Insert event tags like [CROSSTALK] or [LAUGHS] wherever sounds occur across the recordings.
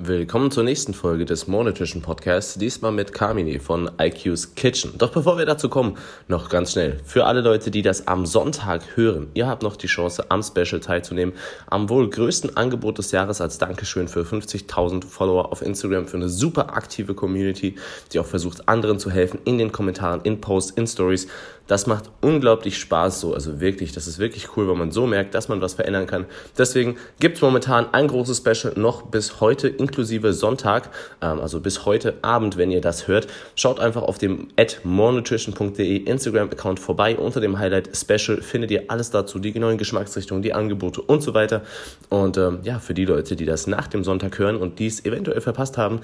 Willkommen zur nächsten Folge des Monetischen Podcasts, diesmal mit Carmine von IQ's Kitchen. Doch bevor wir dazu kommen, noch ganz schnell, für alle Leute, die das am Sonntag hören, ihr habt noch die Chance, am Special teilzunehmen, am wohl größten Angebot des Jahres als Dankeschön für 50.000 Follower auf Instagram, für eine super aktive Community, die auch versucht, anderen zu helfen, in den Kommentaren, in Posts, in Stories. Das macht unglaublich Spaß so, also wirklich, das ist wirklich cool, weil man so merkt, dass man was verändern kann. Deswegen gibt es momentan ein großes Special noch bis heute inklusive Sonntag, ähm, also bis heute Abend, wenn ihr das hört. Schaut einfach auf dem morenutrition.de Instagram-Account vorbei. Unter dem Highlight Special findet ihr alles dazu, die neuen Geschmacksrichtungen, die Angebote und so weiter. Und ähm, ja, für die Leute, die das nach dem Sonntag hören und dies eventuell verpasst haben,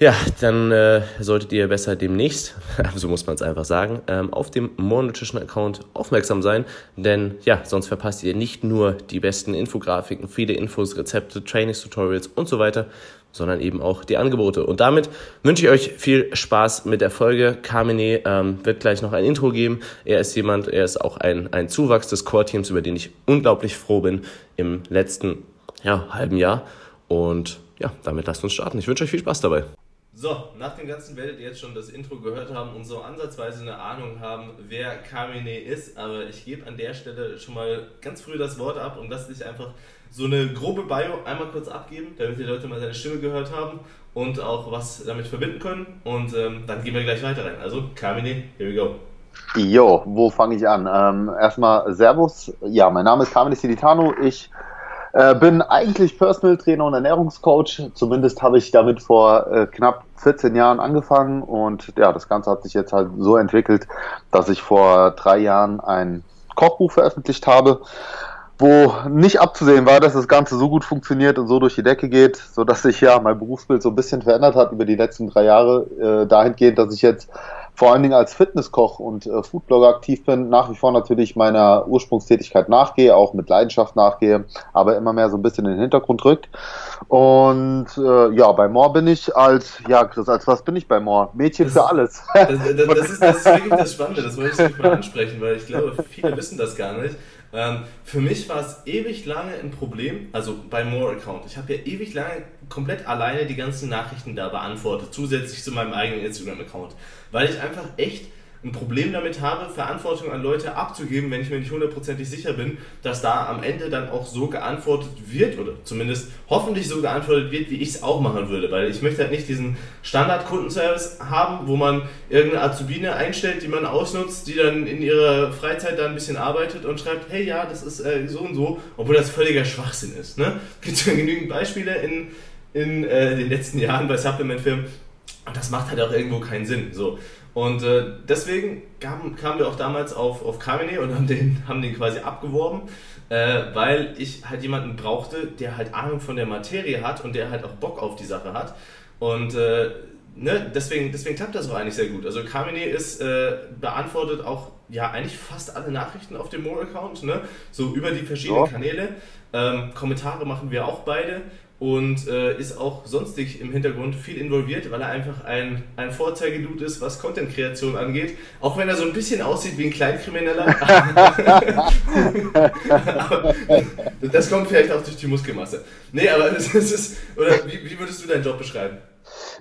ja, dann äh, solltet ihr besser demnächst, [LAUGHS] so muss man es einfach sagen, ähm, auf dem More Nutrition Account aufmerksam sein, denn ja, sonst verpasst ihr nicht nur die besten Infografiken, viele Infos, Rezepte, Trainings-Tutorials und so weiter, sondern eben auch die Angebote. Und damit wünsche ich euch viel Spaß mit der Folge. Carmine ähm, wird gleich noch ein Intro geben. Er ist jemand, er ist auch ein, ein Zuwachs des Core-Teams, über den ich unglaublich froh bin im letzten ja, halben Jahr. Und ja, damit lasst uns starten. Ich wünsche euch viel Spaß dabei. So, nach dem Ganzen werdet ihr jetzt schon das Intro gehört haben und so ansatzweise eine Ahnung haben, wer Carmine ist. Aber ich gebe an der Stelle schon mal ganz früh das Wort ab und lass dich einfach so eine grobe Bio einmal kurz abgeben, damit die Leute mal seine Stimme gehört haben und auch was damit verbinden können. Und ähm, dann gehen wir gleich weiter rein. Also, Carmine, here we go. Jo, wo fange ich an? Ähm, erstmal Servus. Ja, mein Name ist Carmine Silitano. Ich äh, bin eigentlich Personal Trainer und Ernährungscoach. Zumindest habe ich damit vor äh, knapp 14 Jahren angefangen und ja, das Ganze hat sich jetzt halt so entwickelt, dass ich vor drei Jahren ein Kochbuch veröffentlicht habe, wo nicht abzusehen war, dass das Ganze so gut funktioniert und so durch die Decke geht, so dass sich ja mein Berufsbild so ein bisschen verändert hat über die letzten drei Jahre, äh, dahingehend, dass ich jetzt vor allen Dingen als Fitnesskoch und äh, Foodblogger aktiv bin, nach wie vor natürlich meiner Ursprungstätigkeit nachgehe, auch mit Leidenschaft nachgehe, aber immer mehr so ein bisschen in den Hintergrund rückt. Und äh, ja, bei More bin ich als, ja, Chris, als was bin ich bei More? Mädchen das, für alles. Das, das, das, ist, das ist wirklich das Spannende, das wollte ich nicht mal ansprechen, weil ich glaube, viele wissen das gar nicht. Ähm, für mich war es ewig lange ein Problem, also bei More Account. Ich habe ja ewig lange komplett alleine die ganzen Nachrichten da beantwortet, zusätzlich zu meinem eigenen Instagram-Account. Weil ich einfach echt ein Problem damit habe, Verantwortung an Leute abzugeben, wenn ich mir nicht hundertprozentig sicher bin, dass da am Ende dann auch so geantwortet wird oder zumindest hoffentlich so geantwortet wird, wie ich es auch machen würde, weil ich möchte halt nicht diesen Standard-Kundenservice haben, wo man irgendeine Azubine einstellt, die man ausnutzt, die dann in ihrer Freizeit da ein bisschen arbeitet und schreibt, hey ja, das ist äh, so und so, obwohl das völliger Schwachsinn ist. Ne? [LAUGHS] Gibt es ja genügend Beispiele in, in äh, den letzten Jahren bei Supplement-Firmen und das macht halt auch irgendwo keinen Sinn. So. Und äh, deswegen kamen, kamen wir auch damals auf, auf Carmine und haben den, haben den quasi abgeworben, äh, weil ich halt jemanden brauchte, der halt Ahnung von der Materie hat und der halt auch Bock auf die Sache hat. Und äh, ne, deswegen, deswegen klappt das auch eigentlich sehr gut. Also Carmine ist äh, beantwortet auch ja eigentlich fast alle Nachrichten auf dem Mo-Account, ne? so über die verschiedenen ja. Kanäle. Ähm, Kommentare machen wir auch beide und äh, ist auch sonstig im Hintergrund viel involviert, weil er einfach ein, ein Vorzeigedude ist, was Content-Kreation angeht. Auch wenn er so ein bisschen aussieht wie ein Kleinkrimineller. [LAUGHS] [LAUGHS] das kommt vielleicht auch durch die Muskelmasse. Nee, aber [LAUGHS] es ist. Oder wie, wie würdest du deinen Job beschreiben?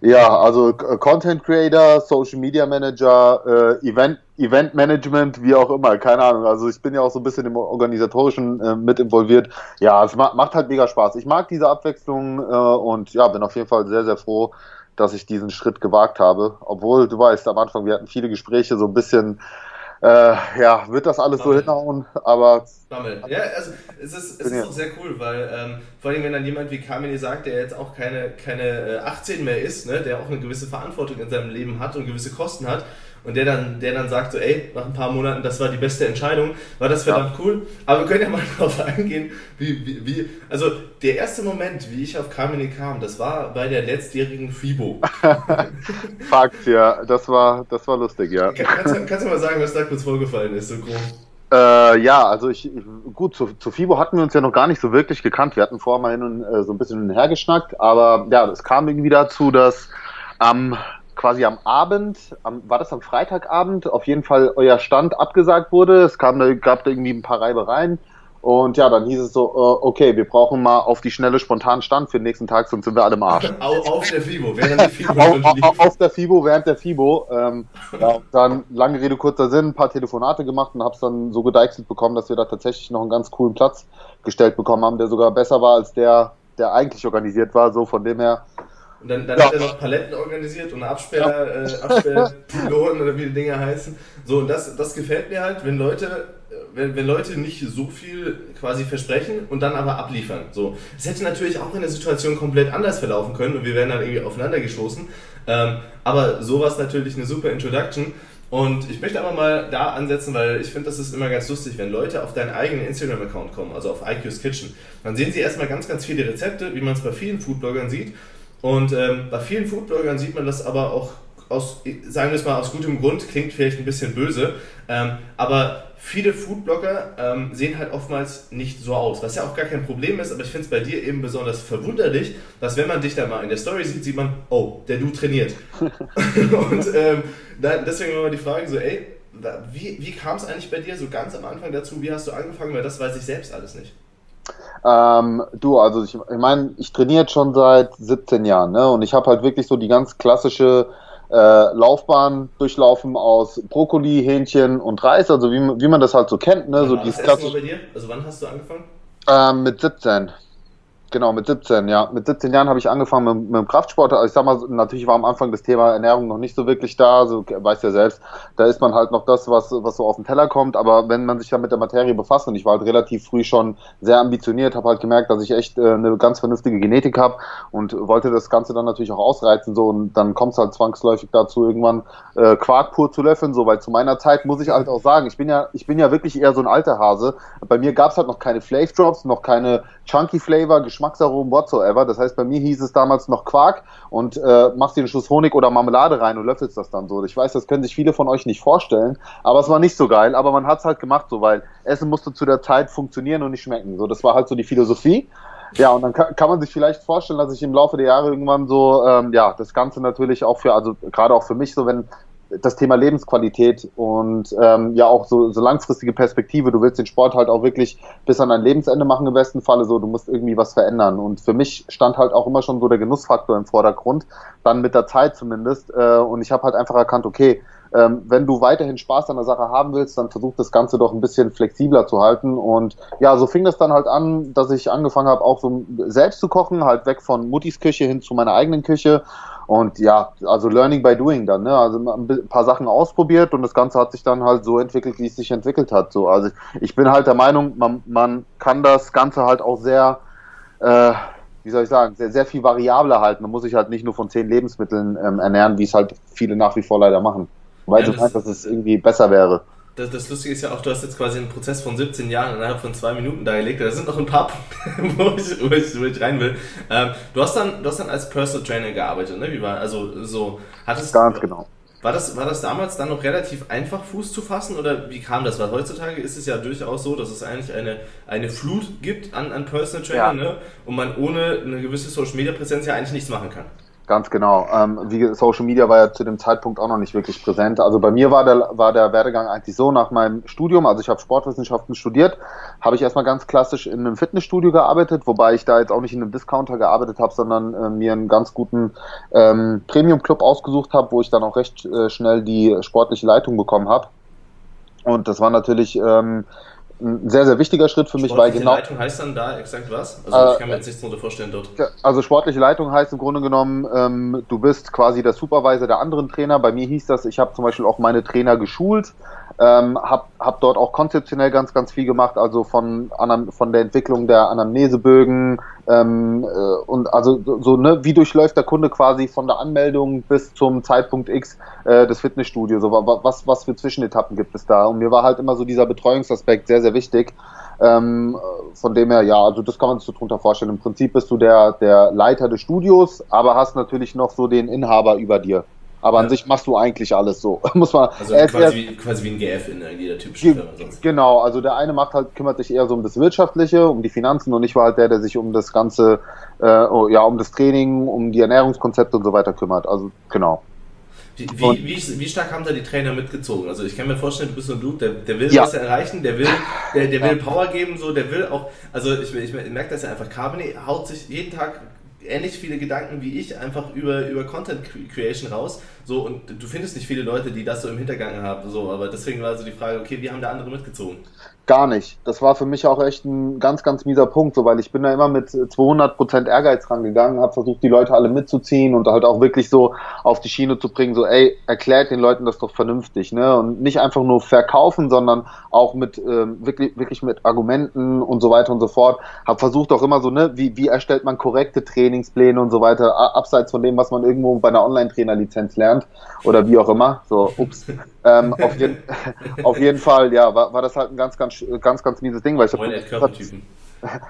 Ja, also äh, Content Creator, Social Media Manager, äh, Event, Event Management, wie auch immer, keine Ahnung. Also ich bin ja auch so ein bisschen im Organisatorischen äh, mit involviert. Ja, es ma macht halt mega Spaß. Ich mag diese Abwechslung äh, und ja, bin auf jeden Fall sehr, sehr froh, dass ich diesen Schritt gewagt habe. Obwohl, du weißt, am Anfang, wir hatten viele Gespräche, so ein bisschen äh, ja, wird das alles Bammel. so hinhauen, aber. Bammel. Ja, also es ist, es ist auch sehr cool, weil ähm, vor allem, wenn dann jemand wie Kamini sagt, der jetzt auch keine, keine 18 äh, mehr ist, ne, der auch eine gewisse Verantwortung in seinem Leben hat und gewisse Kosten hat, und der dann, der dann sagt so, ey, nach ein paar Monaten, das war die beste Entscheidung, war das verdammt ja. cool. Aber wir können ja mal [LAUGHS] darauf eingehen, wie, wie, wie, also der erste Moment, wie ich auf Carmine kam, das war bei der letztjährigen FIBO. [LAUGHS] Fakt, ja, das war, das war lustig, ja. Kannst, du, kannst du mal sagen, was da kurz vorgefallen ist, so grob? Äh, ja, also ich, gut, zu, zu FIBO hatten wir uns ja noch gar nicht so wirklich gekannt. Wir hatten vorher mal hin und, äh, so ein bisschen hin und her geschnackt, aber ja, es kam irgendwie dazu, dass am quasi am Abend, am, war das am Freitagabend, auf jeden Fall euer Stand abgesagt wurde. Es kam, gab da irgendwie ein paar Reibereien Und ja, dann hieß es so, äh, okay, wir brauchen mal auf die schnelle spontan Stand für den nächsten Tag, sonst sind wir alle im Arsch. [LAUGHS] auf der FIBO, während der FIBO. auf, auf, der FIBO, während der FIBO. Ähm, ja, dann lange Rede, kurzer Sinn, ein paar Telefonate gemacht und hab's dann so gedeichselt bekommen, dass wir da tatsächlich noch einen ganz coolen Platz gestellt bekommen haben, der sogar besser war als der, der eigentlich organisiert war. So von dem her und dann, dann ja. hat er noch Paletten organisiert und Absperr, ja. äh, Absperrpilonen oder wie die Dinge heißen. So, und das, das gefällt mir halt, wenn Leute, wenn, wenn Leute nicht so viel quasi versprechen und dann aber abliefern. So. Es hätte natürlich auch in der Situation komplett anders verlaufen können und wir wären dann irgendwie aufeinander gestoßen. Ähm, aber sowas natürlich eine super Introduction. Und ich möchte aber mal da ansetzen, weil ich finde, das ist immer ganz lustig, wenn Leute auf deinen eigenen Instagram-Account kommen, also auf IQ's Kitchen. Dann sehen sie erstmal ganz, ganz viele Rezepte, wie man es bei vielen Foodbloggern sieht. Und ähm, bei vielen Foodbloggern sieht man das aber auch aus, sagen wir es mal, aus gutem Grund, klingt vielleicht ein bisschen böse, ähm, aber viele Foodblogger ähm, sehen halt oftmals nicht so aus, was ja auch gar kein Problem ist, aber ich finde es bei dir eben besonders verwunderlich, dass wenn man dich da mal in der Story sieht, sieht man, oh, der Du trainiert. [LAUGHS] Und ähm, deswegen mal die Frage so, ey, wie, wie kam es eigentlich bei dir so ganz am Anfang dazu, wie hast du angefangen, weil das weiß ich selbst alles nicht. Ähm, du, also ich, ich meine, ich trainiere schon seit 17 Jahren, ne? Und ich habe halt wirklich so die ganz klassische äh, Laufbahn durchlaufen aus Brokkoli, Hähnchen und Reis, also wie, wie man das halt so kennt, ne? So dieses klassische. bei dir? Also wann hast du angefangen? Ähm, mit 17. Genau, mit 17, ja. Mit 17 Jahren habe ich angefangen mit, mit dem Kraftsport. Also ich sag mal, natürlich war am Anfang das Thema Ernährung noch nicht so wirklich da, so weißt ja selbst, da ist man halt noch das, was, was so auf den Teller kommt, aber wenn man sich dann mit der Materie befasst und ich war halt relativ früh schon sehr ambitioniert, habe halt gemerkt, dass ich echt äh, eine ganz vernünftige Genetik habe und wollte das Ganze dann natürlich auch ausreizen so und dann kommt es halt zwangsläufig dazu, irgendwann äh, Quark pur zu löffeln, so, weil zu meiner Zeit muss ich halt auch sagen, ich bin ja, ich bin ja wirklich eher so ein alter Hase. Bei mir gab es halt noch keine Flave Drops, noch keine Chunky Flavor, Geschmacksaromen whatsoever. Das heißt, bei mir hieß es damals noch Quark und äh, machst dir einen Schuss Honig oder Marmelade rein und löffelst das dann so. Ich weiß, das können sich viele von euch nicht vorstellen, aber es war nicht so geil. Aber man hat es halt gemacht so, weil Essen musste zu der Zeit funktionieren und nicht schmecken. So, das war halt so die Philosophie. Ja, und dann kann, kann man sich vielleicht vorstellen, dass ich im Laufe der Jahre irgendwann so, ähm, ja, das Ganze natürlich auch für, also gerade auch für mich so, wenn das Thema Lebensqualität und ähm, ja auch so, so langfristige Perspektive. Du willst den Sport halt auch wirklich bis an dein Lebensende machen im besten Falle so. Du musst irgendwie was verändern. Und für mich stand halt auch immer schon so der Genussfaktor im Vordergrund, dann mit der Zeit zumindest. Äh, und ich habe halt einfach erkannt, okay, ähm, wenn du weiterhin Spaß an der Sache haben willst, dann versuch das Ganze doch ein bisschen flexibler zu halten. Und ja, so fing das dann halt an, dass ich angefangen habe, auch so selbst zu kochen, halt weg von Muttis Küche hin zu meiner eigenen Küche und ja, also Learning by Doing dann, ne? Also ein paar Sachen ausprobiert und das Ganze hat sich dann halt so entwickelt, wie es sich entwickelt hat. So, also ich bin halt der Meinung, man, man kann das Ganze halt auch sehr, äh, wie soll ich sagen, sehr, sehr viel variabler halten. Man muss sich halt nicht nur von zehn Lebensmitteln ähm, ernähren, wie es halt viele nach wie vor leider machen. Weil ja, du meinst, dass es irgendwie besser wäre das, das, Lustige ist ja auch, du hast jetzt quasi einen Prozess von 17 Jahren innerhalb von zwei Minuten dargelegt. Da sind noch ein paar Punkte, [LAUGHS] wo ich, wo ich, wo ich rein will. Ähm, du, hast dann, du hast dann als Personal Trainer gearbeitet, ne? Wie war, also so, hattest Ganz genau. War das, war das damals dann noch relativ einfach, Fuß zu fassen oder wie kam das? Weil heutzutage ist es ja durchaus so, dass es eigentlich eine, eine Flut gibt an, an Personal Trainer ja. ne? und man ohne eine gewisse Social Media Präsenz ja eigentlich nichts machen kann. Ganz genau. Ähm, wie Social Media war ja zu dem Zeitpunkt auch noch nicht wirklich präsent. Also bei mir war der, war der Werdegang eigentlich so nach meinem Studium, also ich habe Sportwissenschaften studiert, habe ich erstmal ganz klassisch in einem Fitnessstudio gearbeitet, wobei ich da jetzt auch nicht in einem Discounter gearbeitet habe, sondern äh, mir einen ganz guten ähm, Premium-Club ausgesucht habe, wo ich dann auch recht äh, schnell die sportliche Leitung bekommen habe. Und das war natürlich ähm, ein sehr, sehr wichtiger Schritt für mich, weil genau. Sportliche Leitung heißt dann da exakt was? Also, ich kann mir jetzt nichts darunter vorstellen dort. Also, sportliche Leitung heißt im Grunde genommen, ähm, du bist quasi der Supervisor der anderen Trainer. Bei mir hieß das, ich habe zum Beispiel auch meine Trainer geschult, ähm, habe hab dort auch konzeptionell ganz, ganz viel gemacht, also von, von der Entwicklung der Anamnesebögen ähm, äh, und also so, ne, wie durchläuft der Kunde quasi von der Anmeldung bis zum Zeitpunkt X äh, des Fitnessstudios, so, was, was für Zwischenetappen gibt es da? Und mir war halt immer so dieser Betreuungsaspekt sehr, sehr wichtig. Ähm, von dem her, ja, also das kann man sich so drunter vorstellen. Im Prinzip bist du der, der Leiter des Studios, aber hast natürlich noch so den Inhaber über dir. Aber ja. an sich machst du eigentlich alles so. [LAUGHS] Muss man. Also quasi, wie, quasi wie ein GF in jeder typischen Firma. Sonst. Genau, also der eine macht halt, kümmert sich eher so um das Wirtschaftliche, um die Finanzen und ich war halt der, der sich um das Ganze, äh, oh, ja, um das Training, um die Ernährungskonzepte und so weiter kümmert. Also genau. Wie, wie, wie, wie, stark haben da die Trainer mitgezogen? Also ich kann mir vorstellen, du bist so ein Dude, der, der will ja. was erreichen, der will, der, der will Power geben, so, der will auch, also ich, ich merke das ja einfach, Carbony haut sich jeden Tag ähnlich viele Gedanken wie ich einfach über, über Content Creation raus. So, und du findest nicht viele Leute, die das so im Hintergang haben. So, aber deswegen war so die Frage, okay, wie haben da andere mitgezogen? Gar nicht. Das war für mich auch echt ein ganz, ganz mieser Punkt, so, weil ich bin da immer mit 200% Ehrgeiz rangegangen, habe versucht, die Leute alle mitzuziehen und halt auch wirklich so auf die Schiene zu bringen, so, ey, erklärt den Leuten das doch vernünftig, ne? Und nicht einfach nur verkaufen, sondern auch mit, ähm, wirklich, wirklich mit Argumenten und so weiter und so fort. Habe versucht auch immer so, ne, wie, wie erstellt man korrekte Trainingspläne und so weiter, abseits von dem, was man irgendwo bei einer Online-Trainer-Lizenz lernt oder wie auch immer. So, ups. [LAUGHS] ähm, auf, jeden, [LAUGHS] auf jeden Fall, ja, war, war das halt ein ganz, ganz, ganz, ganz mieses Ding, weil ich Moin, hab,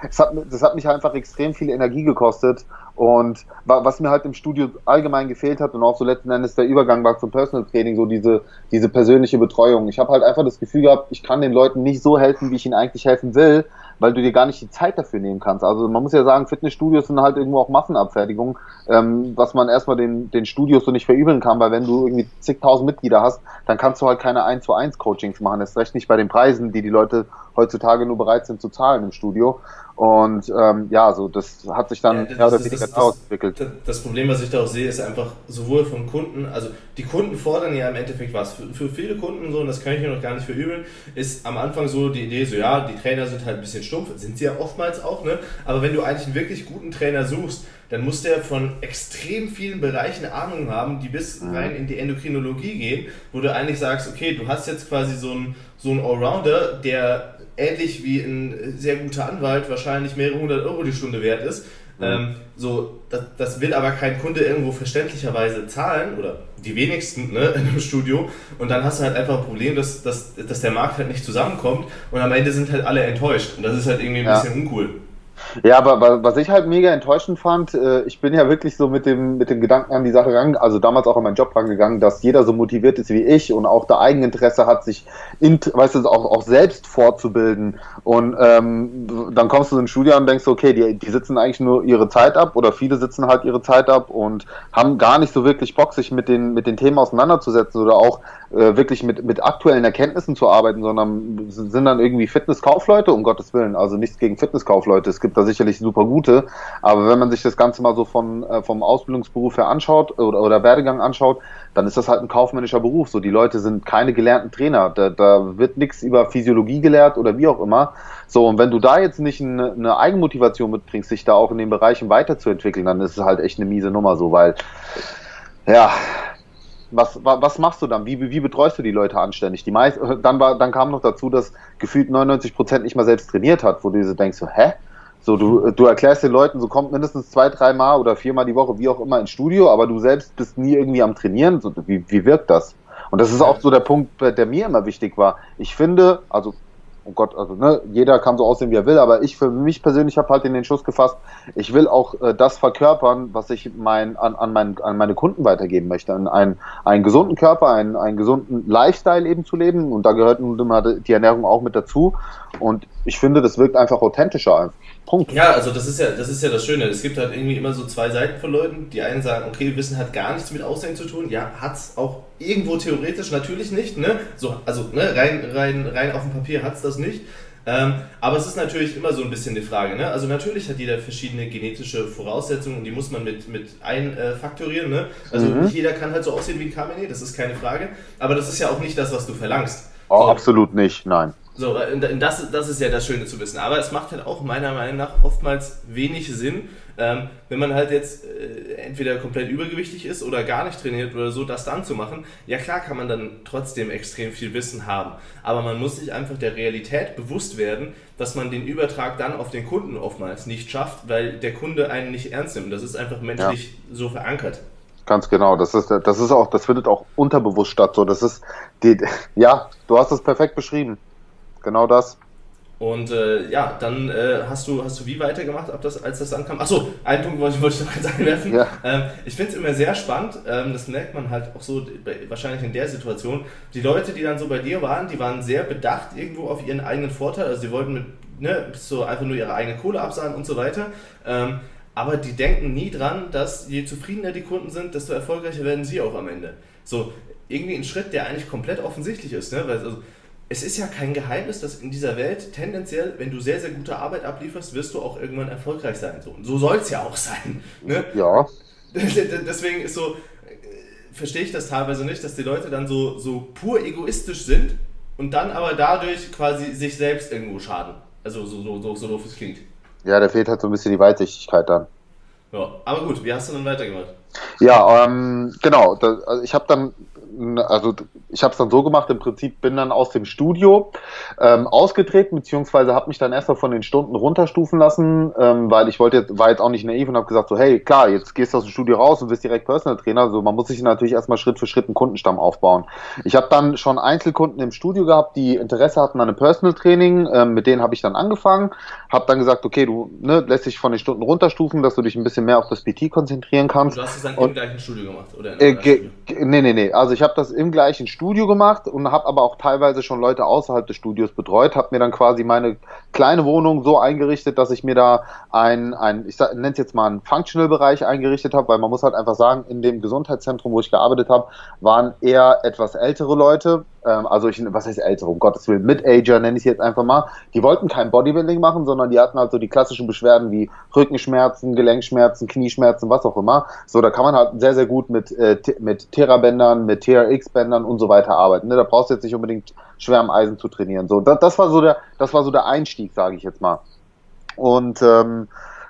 das, hat, [LAUGHS] das hat mich einfach extrem viel Energie gekostet und was mir halt im Studio allgemein gefehlt hat und auch so letzten Endes der Übergang war zum Personal Training, so diese, diese persönliche Betreuung. Ich habe halt einfach das Gefühl gehabt, ich kann den Leuten nicht so helfen, wie ich ihnen eigentlich helfen will, weil du dir gar nicht die Zeit dafür nehmen kannst. Also man muss ja sagen, Fitnessstudios sind halt irgendwo auch Massenabfertigung, ähm, was man erstmal den, den Studios so nicht verübeln kann, weil wenn du irgendwie zigtausend Mitglieder hast, dann kannst du halt keine 1 zu 1 Coachings machen. Das recht nicht bei den Preisen, die die Leute heutzutage nur bereit sind zu zahlen im Studio. Und ähm, ja, so das hat sich dann ja, mehr oder weniger ausentwickelt. Das, das, Problem, was ich da auch sehe, ist einfach sowohl von Kunden, also die Kunden fordern ja im Endeffekt was. Für, für viele Kunden so, und das kann ich mir noch gar nicht verübeln, ist am Anfang so die Idee, so ja, die Trainer sind halt ein bisschen stumpf, sind sie ja oftmals auch, ne? Aber wenn du eigentlich einen wirklich guten Trainer suchst, dann muss der von extrem vielen Bereichen Ahnung haben, die bis mhm. rein in die Endokrinologie gehen, wo du eigentlich sagst, okay, du hast jetzt quasi so einen so einen Allrounder, der ähnlich wie ein sehr guter Anwalt wahrscheinlich mehrere hundert Euro die Stunde wert ist. Mhm. Ähm, so, das, das, will aber kein Kunde irgendwo verständlicherweise zahlen oder die wenigsten ne, in einem Studio. Und dann hast du halt einfach ein Problem, dass, dass, dass der Markt halt nicht zusammenkommt und am Ende sind halt alle enttäuscht. Und das ist halt irgendwie ein ja. bisschen uncool. Ja, aber was ich halt mega enttäuschend fand, äh, ich bin ja wirklich so mit dem, mit dem Gedanken an die Sache rangegangen, also damals auch an meinen Job rangegangen, dass jeder so motiviert ist wie ich und auch der Eigeninteresse hat, sich in, weißt du, auch, auch selbst fortzubilden. Und ähm, dann kommst du in ein Studio und denkst, okay, die, die sitzen eigentlich nur ihre Zeit ab oder viele sitzen halt ihre Zeit ab und haben gar nicht so wirklich Bock, sich mit den, mit den Themen auseinanderzusetzen oder auch äh, wirklich mit, mit aktuellen Erkenntnissen zu arbeiten, sondern sind dann irgendwie Fitnesskaufleute, um Gottes Willen, also nichts gegen Fitnesskaufleute. Es gibt gibt da sicherlich super gute, aber wenn man sich das Ganze mal so von, äh, vom Ausbildungsberuf her anschaut oder, oder Werdegang anschaut, dann ist das halt ein kaufmännischer Beruf. So, die Leute sind keine gelernten Trainer. Da, da wird nichts über Physiologie gelehrt oder wie auch immer. So, und wenn du da jetzt nicht eine, eine Eigenmotivation mitbringst, sich da auch in den Bereichen weiterzuentwickeln, dann ist es halt echt eine miese Nummer so, weil, ja, was, was machst du dann? Wie, wie betreust du die Leute anständig? Die meist, [LAUGHS] dann, war, dann kam noch dazu, dass gefühlt 99 Prozent nicht mal selbst trainiert hat, wo du so denkst, so, hä? So, du, du erklärst den Leuten, so kommt mindestens zwei, dreimal oder viermal die Woche, wie auch immer, ins Studio, aber du selbst bist nie irgendwie am Trainieren. So, wie, wie wirkt das? Und das ist auch so der Punkt, der mir immer wichtig war. Ich finde, also oh Gott, also ne, jeder kann so aussehen, wie er will, aber ich für mich persönlich habe halt in den Schuss gefasst, ich will auch äh, das verkörpern, was ich mein, an, an, mein, an meine Kunden weitergeben möchte. Einen, einen gesunden Körper, einen, einen gesunden Lifestyle eben zu leben und da gehört nun immer die Ernährung auch mit dazu und ich finde, das wirkt einfach authentischer. Punkt. Ja, also das ist ja, das ist ja das Schöne. Es gibt halt irgendwie immer so zwei Seiten von Leuten. Die einen sagen, okay, Wissen hat gar nichts mit Aussehen zu tun. Ja, hat es auch irgendwo theoretisch natürlich nicht. Ne? So, also ne, rein, rein, rein auf dem Papier hat es das nicht. Ähm, aber es ist natürlich immer so ein bisschen die Frage. Ne? Also natürlich hat jeder verschiedene genetische Voraussetzungen und die muss man mit, mit einfaktorieren. Ne? Also mhm. nicht jeder kann halt so aussehen wie ein Kamene, das ist keine Frage. Aber das ist ja auch nicht das, was du verlangst. Oh, so. Absolut nicht, nein. So, das, das ist ja das Schöne zu wissen. Aber es macht halt auch meiner Meinung nach oftmals wenig Sinn, ähm, wenn man halt jetzt äh, entweder komplett übergewichtig ist oder gar nicht trainiert oder so, das dann zu machen. Ja klar kann man dann trotzdem extrem viel Wissen haben, aber man muss sich einfach der Realität bewusst werden, dass man den Übertrag dann auf den Kunden oftmals nicht schafft, weil der Kunde einen nicht ernst nimmt. Das ist einfach menschlich ja. so verankert. Ganz genau. Das ist, das ist auch, das findet auch unterbewusst statt. So, das ist die, [LAUGHS] ja, du hast es perfekt beschrieben genau das. Und äh, ja, dann äh, hast du hast du wie weitergemacht, ab das, als das ankam? Achso, einen Punkt wollte, wollte ich noch kurz [LAUGHS] einwerfen. Ja. Ähm, ich finde es immer sehr spannend, ähm, das merkt man halt auch so wahrscheinlich in der Situation. Die Leute, die dann so bei dir waren, die waren sehr bedacht irgendwo auf ihren eigenen Vorteil. Also sie wollten mit, ne, so einfach nur ihre eigene Kohle absagen und so weiter. Ähm, aber die denken nie dran, dass je zufriedener die Kunden sind, desto erfolgreicher werden sie auch am Ende. So, irgendwie ein Schritt, der eigentlich komplett offensichtlich ist, ne? Weil, also, es ist ja kein Geheimnis, dass in dieser Welt tendenziell, wenn du sehr, sehr gute Arbeit ablieferst, wirst du auch irgendwann erfolgreich sein. So, so soll es ja auch sein. Ne? Ja. [LAUGHS] Deswegen ist so, äh, verstehe ich das teilweise nicht, dass die Leute dann so, so pur egoistisch sind und dann aber dadurch quasi sich selbst irgendwo schaden. Also so, so, so, so doof es klingt. Ja, da fehlt halt so ein bisschen die Weitsichtigkeit dann. Ja, aber gut, wie hast du dann weitergemacht? Ja, ähm, genau. Das, also ich habe dann also ich habe es dann so gemacht, im Prinzip bin dann aus dem Studio ähm, ausgetreten, beziehungsweise habe mich dann erstmal von den Stunden runterstufen lassen, ähm, weil ich wollte war jetzt auch nicht naiv und habe gesagt so, hey, klar, jetzt gehst du aus dem Studio raus und bist direkt Personal Trainer, also man muss sich natürlich erstmal Schritt für Schritt einen Kundenstamm aufbauen. Ich habe dann schon Einzelkunden im Studio gehabt, die Interesse hatten an einem Personal Training, ähm, mit denen habe ich dann angefangen, habe dann gesagt, okay, du ne, lässt dich von den Stunden runterstufen, dass du dich ein bisschen mehr auf das PT konzentrieren kannst. Und du hast es dann und, im gleichen Studio gemacht, oder? Äh, nee, nee, nee, also ich habe das im gleichen Studio gemacht und habe aber auch teilweise schon Leute außerhalb des Studios betreut, habe mir dann quasi meine kleine Wohnung so eingerichtet, dass ich mir da ein, ein ich nenne es jetzt mal einen Functional-Bereich eingerichtet habe, weil man muss halt einfach sagen, in dem Gesundheitszentrum, wo ich gearbeitet habe, waren eher etwas ältere Leute, ähm, also ich, was heißt ältere, um Gottes Willen, Mid-Ager nenne ich jetzt einfach mal, die wollten kein Bodybuilding machen, sondern die hatten halt so die klassischen Beschwerden wie Rückenschmerzen, Gelenkschmerzen, Knieschmerzen, was auch immer. So, da kann man halt sehr, sehr gut mit, äh, mit Therabändern, mit TRX-Bändern und so weiter arbeiten. Ne? Da brauchst du jetzt nicht unbedingt schwer am Eisen zu trainieren. So, das, das war so der, das war so der Einstieg, sage ich jetzt mal. Und ähm,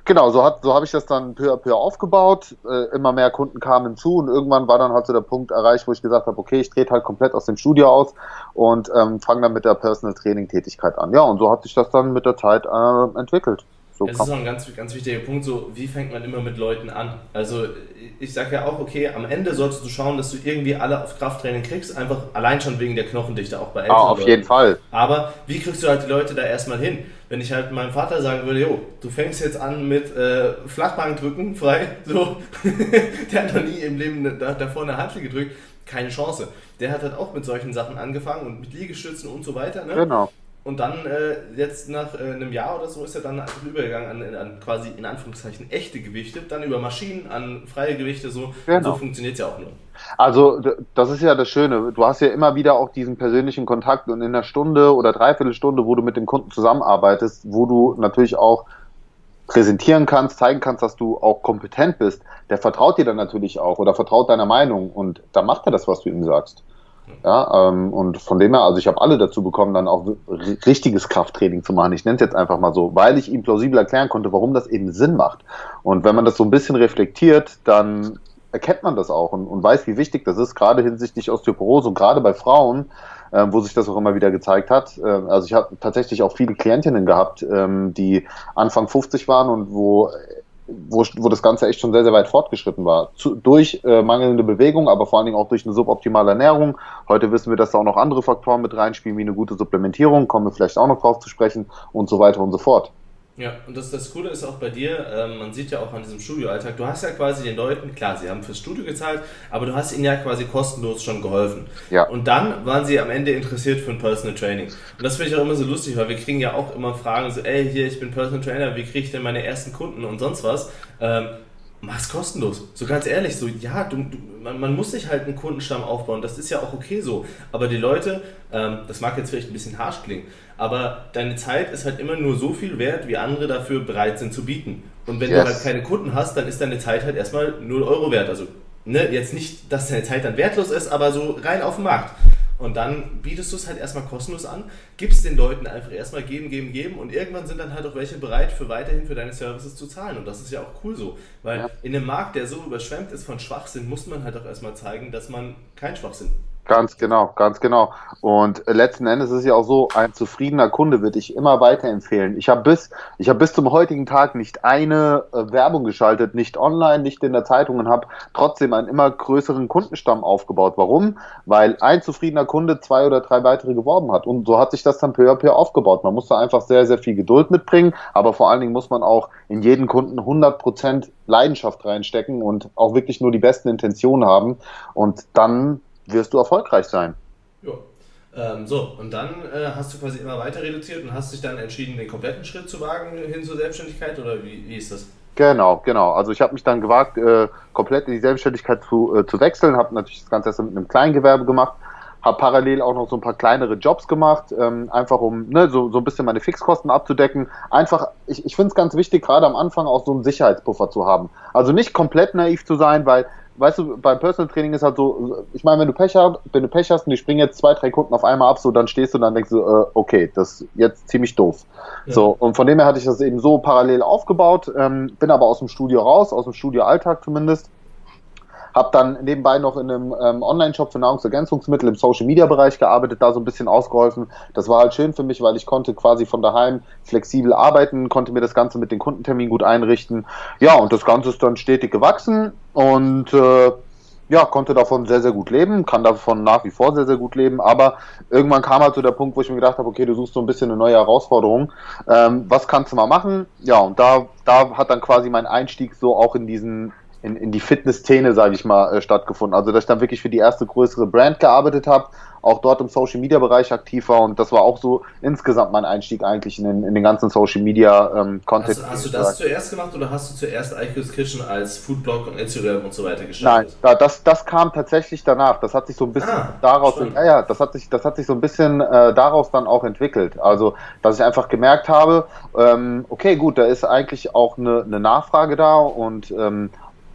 genau, so, hat, so habe ich das dann peu à peu aufgebaut. Äh, immer mehr Kunden kamen zu und irgendwann war dann halt so der Punkt erreicht, wo ich gesagt habe, okay, ich trete halt komplett aus dem Studio aus und ähm, fange dann mit der Personal Training Tätigkeit an. Ja, und so hat sich das dann mit der Zeit äh, entwickelt. So das ist auch ein ganz, ganz wichtiger Punkt, so wie fängt man immer mit Leuten an? Also ich sage ja auch, okay, am Ende solltest du schauen, dass du irgendwie alle auf Krafttraining kriegst, einfach allein schon wegen der Knochendichte, auch bei Eltern. Ah, auf jeden Fall. Aber wie kriegst du halt die Leute da erstmal hin? Wenn ich halt meinem Vater sagen würde, jo, du fängst jetzt an mit äh, Flachbankdrücken frei, [LAUGHS] so, der hat noch nie im Leben da, davor eine Hantel gedrückt, keine Chance. Der hat halt auch mit solchen Sachen angefangen und mit Liegestützen und so weiter. Ne? Genau. Und dann äh, jetzt nach äh, einem Jahr oder so ist er dann einfach übergegangen an, an, quasi in Anführungszeichen echte Gewichte, dann über Maschinen an freie Gewichte so. Genau. So funktioniert es ja auch nur. Also das ist ja das Schöne. Du hast ja immer wieder auch diesen persönlichen Kontakt und in einer Stunde oder Dreiviertelstunde, wo du mit dem Kunden zusammenarbeitest, wo du natürlich auch präsentieren kannst, zeigen kannst, dass du auch kompetent bist, der vertraut dir dann natürlich auch oder vertraut deiner Meinung und da macht er das, was du ihm sagst. Ja, ähm, und von dem her, also ich habe alle dazu bekommen, dann auch richtiges Krafttraining zu machen. Ich nenne es jetzt einfach mal so, weil ich ihm plausibel erklären konnte, warum das eben Sinn macht. Und wenn man das so ein bisschen reflektiert, dann erkennt man das auch und, und weiß, wie wichtig das ist, gerade hinsichtlich Osteoporose und gerade bei Frauen, äh, wo sich das auch immer wieder gezeigt hat. Äh, also ich habe tatsächlich auch viele Klientinnen gehabt, ähm, die Anfang 50 waren und wo wo, wo das Ganze echt schon sehr, sehr weit fortgeschritten war. Zu, durch äh, mangelnde Bewegung, aber vor allen Dingen auch durch eine suboptimale Ernährung. Heute wissen wir, dass da auch noch andere Faktoren mit reinspielen, wie eine gute Supplementierung, kommen wir vielleicht auch noch drauf zu sprechen und so weiter und so fort. Ja, und das, das Coole ist auch bei dir, ähm, man sieht ja auch an diesem Studioalltag, du hast ja quasi den Leuten, klar, sie haben fürs Studio gezahlt, aber du hast ihnen ja quasi kostenlos schon geholfen. Ja. Und dann waren sie am Ende interessiert für ein Personal Training. Und das finde ich auch immer so lustig, weil wir kriegen ja auch immer Fragen so, ey, hier, ich bin Personal Trainer, wie kriege ich denn meine ersten Kunden und sonst was. Ähm, mach's kostenlos. So ganz ehrlich, so ja, du, du, man, man, muss sich halt einen Kundenstamm aufbauen, das ist ja auch okay so. Aber die Leute, ähm, das mag jetzt vielleicht ein bisschen harsch klingen, aber deine Zeit ist halt immer nur so viel wert, wie andere dafür bereit sind zu bieten. Und wenn yes. du halt keine Kunden hast, dann ist deine Zeit halt erstmal 0 Euro wert. Also ne, jetzt nicht, dass deine Zeit dann wertlos ist, aber so rein auf dem Markt. Und dann bietest du es halt erstmal kostenlos an, gibst den Leuten einfach erstmal geben, geben, geben und irgendwann sind dann halt auch welche bereit, für weiterhin für deine Services zu zahlen. Und das ist ja auch cool so. Weil ja. in einem Markt, der so überschwemmt ist von Schwachsinn, muss man halt auch erstmal zeigen, dass man kein Schwachsinn Ganz genau, ganz genau. Und letzten Endes ist es ja auch so, ein zufriedener Kunde würde ich immer weiterempfehlen. Ich habe bis, ich habe bis zum heutigen Tag nicht eine äh, Werbung geschaltet, nicht online, nicht in der Zeitung und habe trotzdem einen immer größeren Kundenstamm aufgebaut. Warum? Weil ein zufriedener Kunde zwei oder drei weitere geworben hat. Und so hat sich das dann peu à peu aufgebaut. Man muss da einfach sehr, sehr viel Geduld mitbringen, aber vor allen Dingen muss man auch in jeden Kunden 100 Prozent Leidenschaft reinstecken und auch wirklich nur die besten Intentionen haben. Und dann wirst du erfolgreich sein. Ja. Ähm, so, und dann äh, hast du quasi immer weiter reduziert und hast dich dann entschieden, den kompletten Schritt zu wagen hin zur Selbstständigkeit oder wie, wie ist das? Genau, genau. Also ich habe mich dann gewagt, äh, komplett in die Selbstständigkeit zu, äh, zu wechseln, habe natürlich das Ganze erst mit einem Kleingewerbe gemacht, habe parallel auch noch so ein paar kleinere Jobs gemacht, ähm, einfach um ne, so, so ein bisschen meine Fixkosten abzudecken. Einfach, ich, ich finde es ganz wichtig, gerade am Anfang auch so einen Sicherheitspuffer zu haben. Also nicht komplett naiv zu sein, weil weißt du, beim Personal Training ist halt so, ich meine, wenn du Pech hast, wenn du Pech hast und die springen jetzt zwei, drei Kunden auf einmal ab, so dann stehst du und dann denkst du, äh, okay, das ist jetzt ziemlich doof. Ja. So, und von dem her hatte ich das eben so parallel aufgebaut, ähm, bin aber aus dem Studio raus, aus dem Studio-Alltag zumindest habe dann nebenbei noch in einem ähm, Online-Shop für Nahrungsergänzungsmittel im Social-Media-Bereich gearbeitet, da so ein bisschen ausgeholfen. Das war halt schön für mich, weil ich konnte quasi von daheim flexibel arbeiten, konnte mir das Ganze mit den Kundenterminen gut einrichten. Ja, und das Ganze ist dann stetig gewachsen und äh, ja, konnte davon sehr, sehr gut leben, kann davon nach wie vor sehr, sehr gut leben, aber irgendwann kam halt so der Punkt, wo ich mir gedacht habe, okay, du suchst so ein bisschen eine neue Herausforderung. Ähm, was kannst du mal machen? Ja, und da, da hat dann quasi mein Einstieg so auch in diesen in, in die Fitness-Szene, sage ich mal, äh, stattgefunden. Also dass ich dann wirklich für die erste größere Brand gearbeitet habe, auch dort im Social-Media-Bereich aktiv war und das war auch so insgesamt mein Einstieg eigentlich in den, in den ganzen Social-Media-Content. Ähm, hast, hast, du das zuerst gemacht oder hast du zuerst IQ's Kitchen als Foodblog und Instagram und so weiter gestartet? Nein, das, das kam tatsächlich danach. Das hat sich so ein bisschen ah, daraus, ja, ja, das hat sich, das hat sich so ein bisschen äh, daraus dann auch entwickelt. Also, dass ich einfach gemerkt habe, ähm, okay, gut, da ist eigentlich auch eine, eine Nachfrage da und ähm,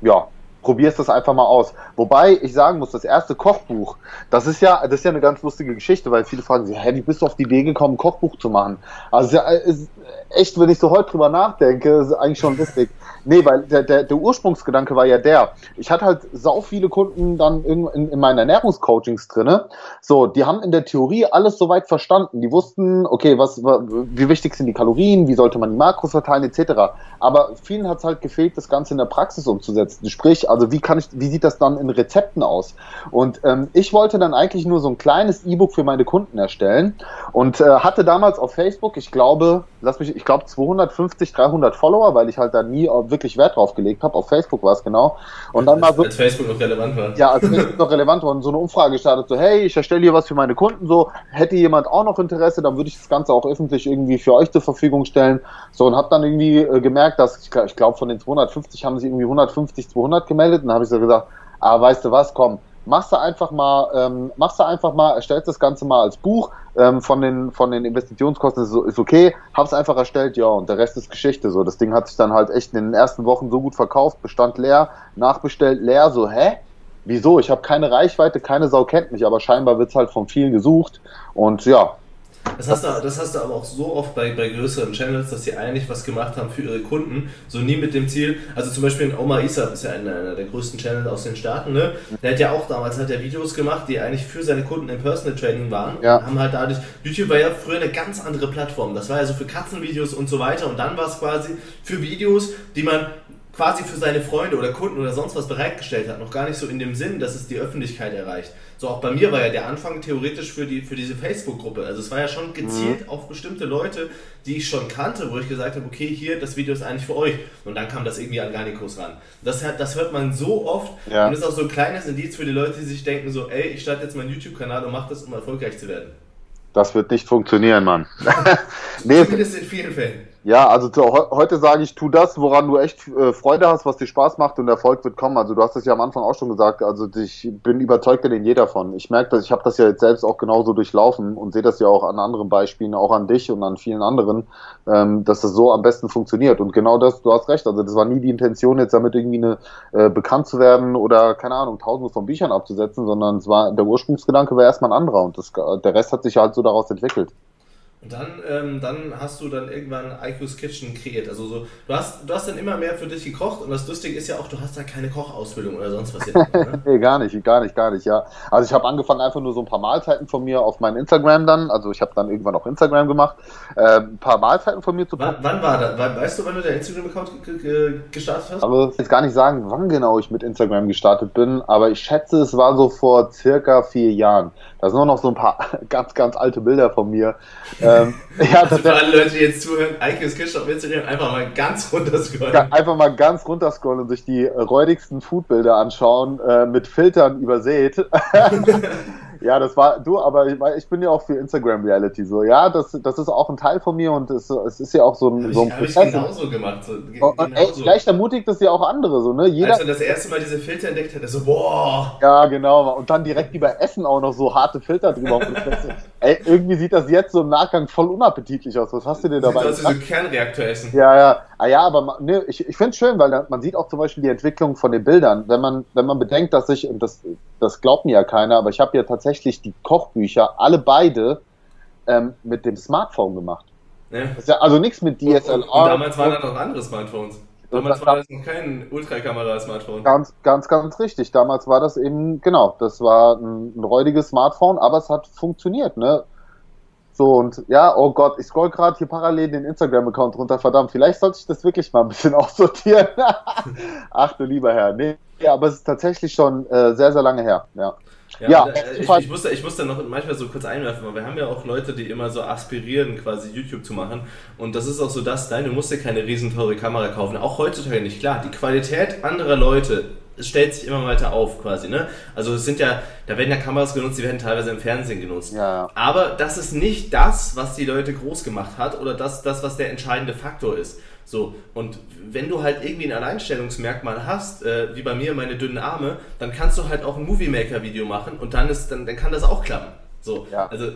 ja, probierst das einfach mal aus. Wobei ich sagen muss, das erste Kochbuch, das ist ja, das ist ja eine ganz lustige Geschichte, weil viele fragen sich, hä, wie bist du auf die Idee gekommen, ein Kochbuch zu machen? Also ist echt, wenn ich so heute drüber nachdenke, ist eigentlich schon lustig. Nee, weil der, der, der Ursprungsgedanke war ja der. Ich hatte halt sau viele Kunden dann in, in, in meinen Ernährungscoachings drinne. So, die haben in der Theorie alles soweit verstanden. Die wussten, okay, was, wie wichtig sind die Kalorien, wie sollte man die Makros verteilen, etc. Aber vielen hat es halt gefehlt, das Ganze in der Praxis umzusetzen. Sprich, also wie kann ich, wie sieht das dann in Rezepten aus? Und ähm, ich wollte dann eigentlich nur so ein kleines E-Book für meine Kunden erstellen und äh, hatte damals auf Facebook, ich glaube, lass mich, ich glaube 250, 300 Follower, weil ich halt da nie wirklich Wert drauf gelegt habe. Auf Facebook war es genau. Und dann als, mal so, als Facebook noch relevant war. Ja, als Facebook noch relevant war und so eine Umfrage gestartet, so hey, ich erstelle hier was für meine Kunden, so hätte jemand auch noch Interesse, dann würde ich das Ganze auch öffentlich irgendwie für euch zur Verfügung stellen. So und habe dann irgendwie äh, gemerkt, dass ich, ich glaube von den 250 haben sie irgendwie 150, 200 gemeldet. Und dann habe ich so gesagt, ah, weißt du was, komm, machst du einfach mal, ähm, machst du einfach mal, erstellst das Ganze mal als Buch ähm, von den von den Investitionskosten ist, ist okay, hab's einfach erstellt, ja und der Rest ist Geschichte. So, das Ding hat sich dann halt echt in den ersten Wochen so gut verkauft, bestand leer, nachbestellt leer, so hä? Wieso? Ich habe keine Reichweite, keine Sau kennt mich, aber scheinbar wird's halt von vielen gesucht und ja, das hast, du, das hast du aber auch so oft bei, bei größeren Channels, dass sie eigentlich was gemacht haben für ihre Kunden, so nie mit dem Ziel. Also zum Beispiel Omar Isa ist ja einer, einer der größten Channels aus den Staaten, ne? Der hat ja auch damals hat er Videos gemacht, die eigentlich für seine Kunden im Personal Training waren. Ja. Haben halt dadurch. YouTube war ja früher eine ganz andere Plattform. Das war ja so für Katzenvideos und so weiter. Und dann war es quasi für Videos, die man quasi für seine Freunde oder Kunden oder sonst was bereitgestellt hat. Noch gar nicht so in dem Sinn, dass es die Öffentlichkeit erreicht. So auch bei mir war ja der Anfang theoretisch für, die, für diese Facebook-Gruppe. Also es war ja schon gezielt mhm. auf bestimmte Leute, die ich schon kannte, wo ich gesagt habe, okay, hier, das Video ist eigentlich für euch. Und dann kam das irgendwie an Garnikos ran. Das, das hört man so oft ja. und ist auch so ein kleines Indiz für die Leute, die sich denken so, ey, ich starte jetzt meinen YouTube-Kanal und mache das, um erfolgreich zu werden. Das wird nicht funktionieren, Mann. [LAUGHS] nee, Zumindest in vielen Fällen. Ja, also zu, heute sage ich, tu das, woran du echt äh, Freude hast, was dir Spaß macht und Erfolg wird kommen. Also du hast es ja am Anfang auch schon gesagt, also ich bin überzeugt, den jeder von. Ich merke das, ich habe das ja jetzt selbst auch genauso durchlaufen und sehe das ja auch an anderen Beispielen, auch an dich und an vielen anderen, ähm, dass das so am besten funktioniert. Und genau das, du hast recht, also das war nie die Intention, jetzt damit irgendwie eine, äh, bekannt zu werden oder, keine Ahnung, tausende von Büchern abzusetzen, sondern es war, der Ursprungsgedanke war erstmal ein anderer und das, der Rest hat sich halt so daraus entwickelt. Und dann, ähm, dann hast du dann irgendwann IQ's Kitchen kreiert. Also so, du hast, du hast dann immer mehr für dich gekocht und das Lustige ist ja auch, du hast da keine Kochausbildung oder sonst was. Jetzt, ne? [LAUGHS] nee, gar nicht, gar nicht, gar nicht, ja. Also ich habe angefangen einfach nur so ein paar Mahlzeiten von mir auf mein Instagram dann, also ich habe dann irgendwann auch Instagram gemacht, äh, ein paar Mahlzeiten von mir zu wann, wann war das? Weißt du, wann du dein Instagram-Account gestartet hast? Aber ich jetzt gar nicht sagen, wann genau ich mit Instagram gestartet bin, aber ich schätze, es war so vor circa vier Jahren. Da sind noch so ein paar [LAUGHS] ganz, ganz alte Bilder von mir. [LAUGHS] ähm, [LAUGHS] ja, also für alle Leute, die jetzt zuhören, Eikes Kisch auf Instagram einfach mal ganz runterscrollen. Einfach mal ganz runterscrollen und sich die räudigsten Foodbilder anschauen, äh, mit Filtern übersät. [LAUGHS] [LAUGHS] Ja, das war du, aber ich, ich bin ja auch für Instagram Reality so. Ja, das, das ist auch ein Teil von mir und es, es ist ja auch so ein, hab so ein ich, Prozess. Ich genauso gemacht. So, und, und ey, vielleicht ermutigt das ja auch andere so, ne? Jeder, Als er das erste Mal diese Filter entdeckt hat, er so, boah. Ja, genau. Und dann direkt über Essen auch noch so harte Filter drüber. [LAUGHS] ey, irgendwie sieht das jetzt so im Nachgang voll unappetitlich aus. Was hast du dir dabei? Das ist so Kernreaktor essen. Ja, ja. Ah, ja, aber ne, ich, ich finde es schön, weil man sieht auch zum Beispiel die Entwicklung von den Bildern. Wenn man, wenn man bedenkt, dass ich, und das, das glaubt mir ja keiner, aber ich habe ja tatsächlich die Kochbücher, alle beide, ähm, mit dem Smartphone gemacht. Ja. ja also nichts mit DSLR. Und, und damals waren da noch andere Smartphones. Damals war das noch kein Ultrakamera-Smartphone. Ganz, ganz, ganz richtig. Damals war das eben, genau, das war ein, ein räudiges Smartphone, aber es hat funktioniert, ne? So und ja, oh Gott, ich scroll gerade hier parallel den Instagram-Account runter, verdammt, vielleicht sollte ich das wirklich mal ein bisschen [LAUGHS] aussortieren. [LAUGHS] Ach du lieber Herr. Nee, aber es ist tatsächlich schon äh, sehr, sehr lange her, ja. Ja, ja äh, ich, ich, muss da, ich muss da noch manchmal so kurz einwerfen, weil wir haben ja auch Leute, die immer so aspirieren, quasi YouTube zu machen. Und das ist auch so das, nein, du musst dir keine riesenteure Kamera kaufen. Auch heutzutage nicht. Klar, die Qualität anderer Leute es stellt sich immer weiter auf quasi, ne? Also es sind ja, da werden ja Kameras genutzt, die werden teilweise im Fernsehen genutzt. Ja. Aber das ist nicht das, was die Leute groß gemacht hat oder das, das, was der entscheidende Faktor ist. So, und wenn du halt irgendwie ein Alleinstellungsmerkmal hast, äh, wie bei mir meine dünnen Arme, dann kannst du halt auch ein Movie Maker Video machen und dann ist, dann, dann kann das auch klappen. So, ja. also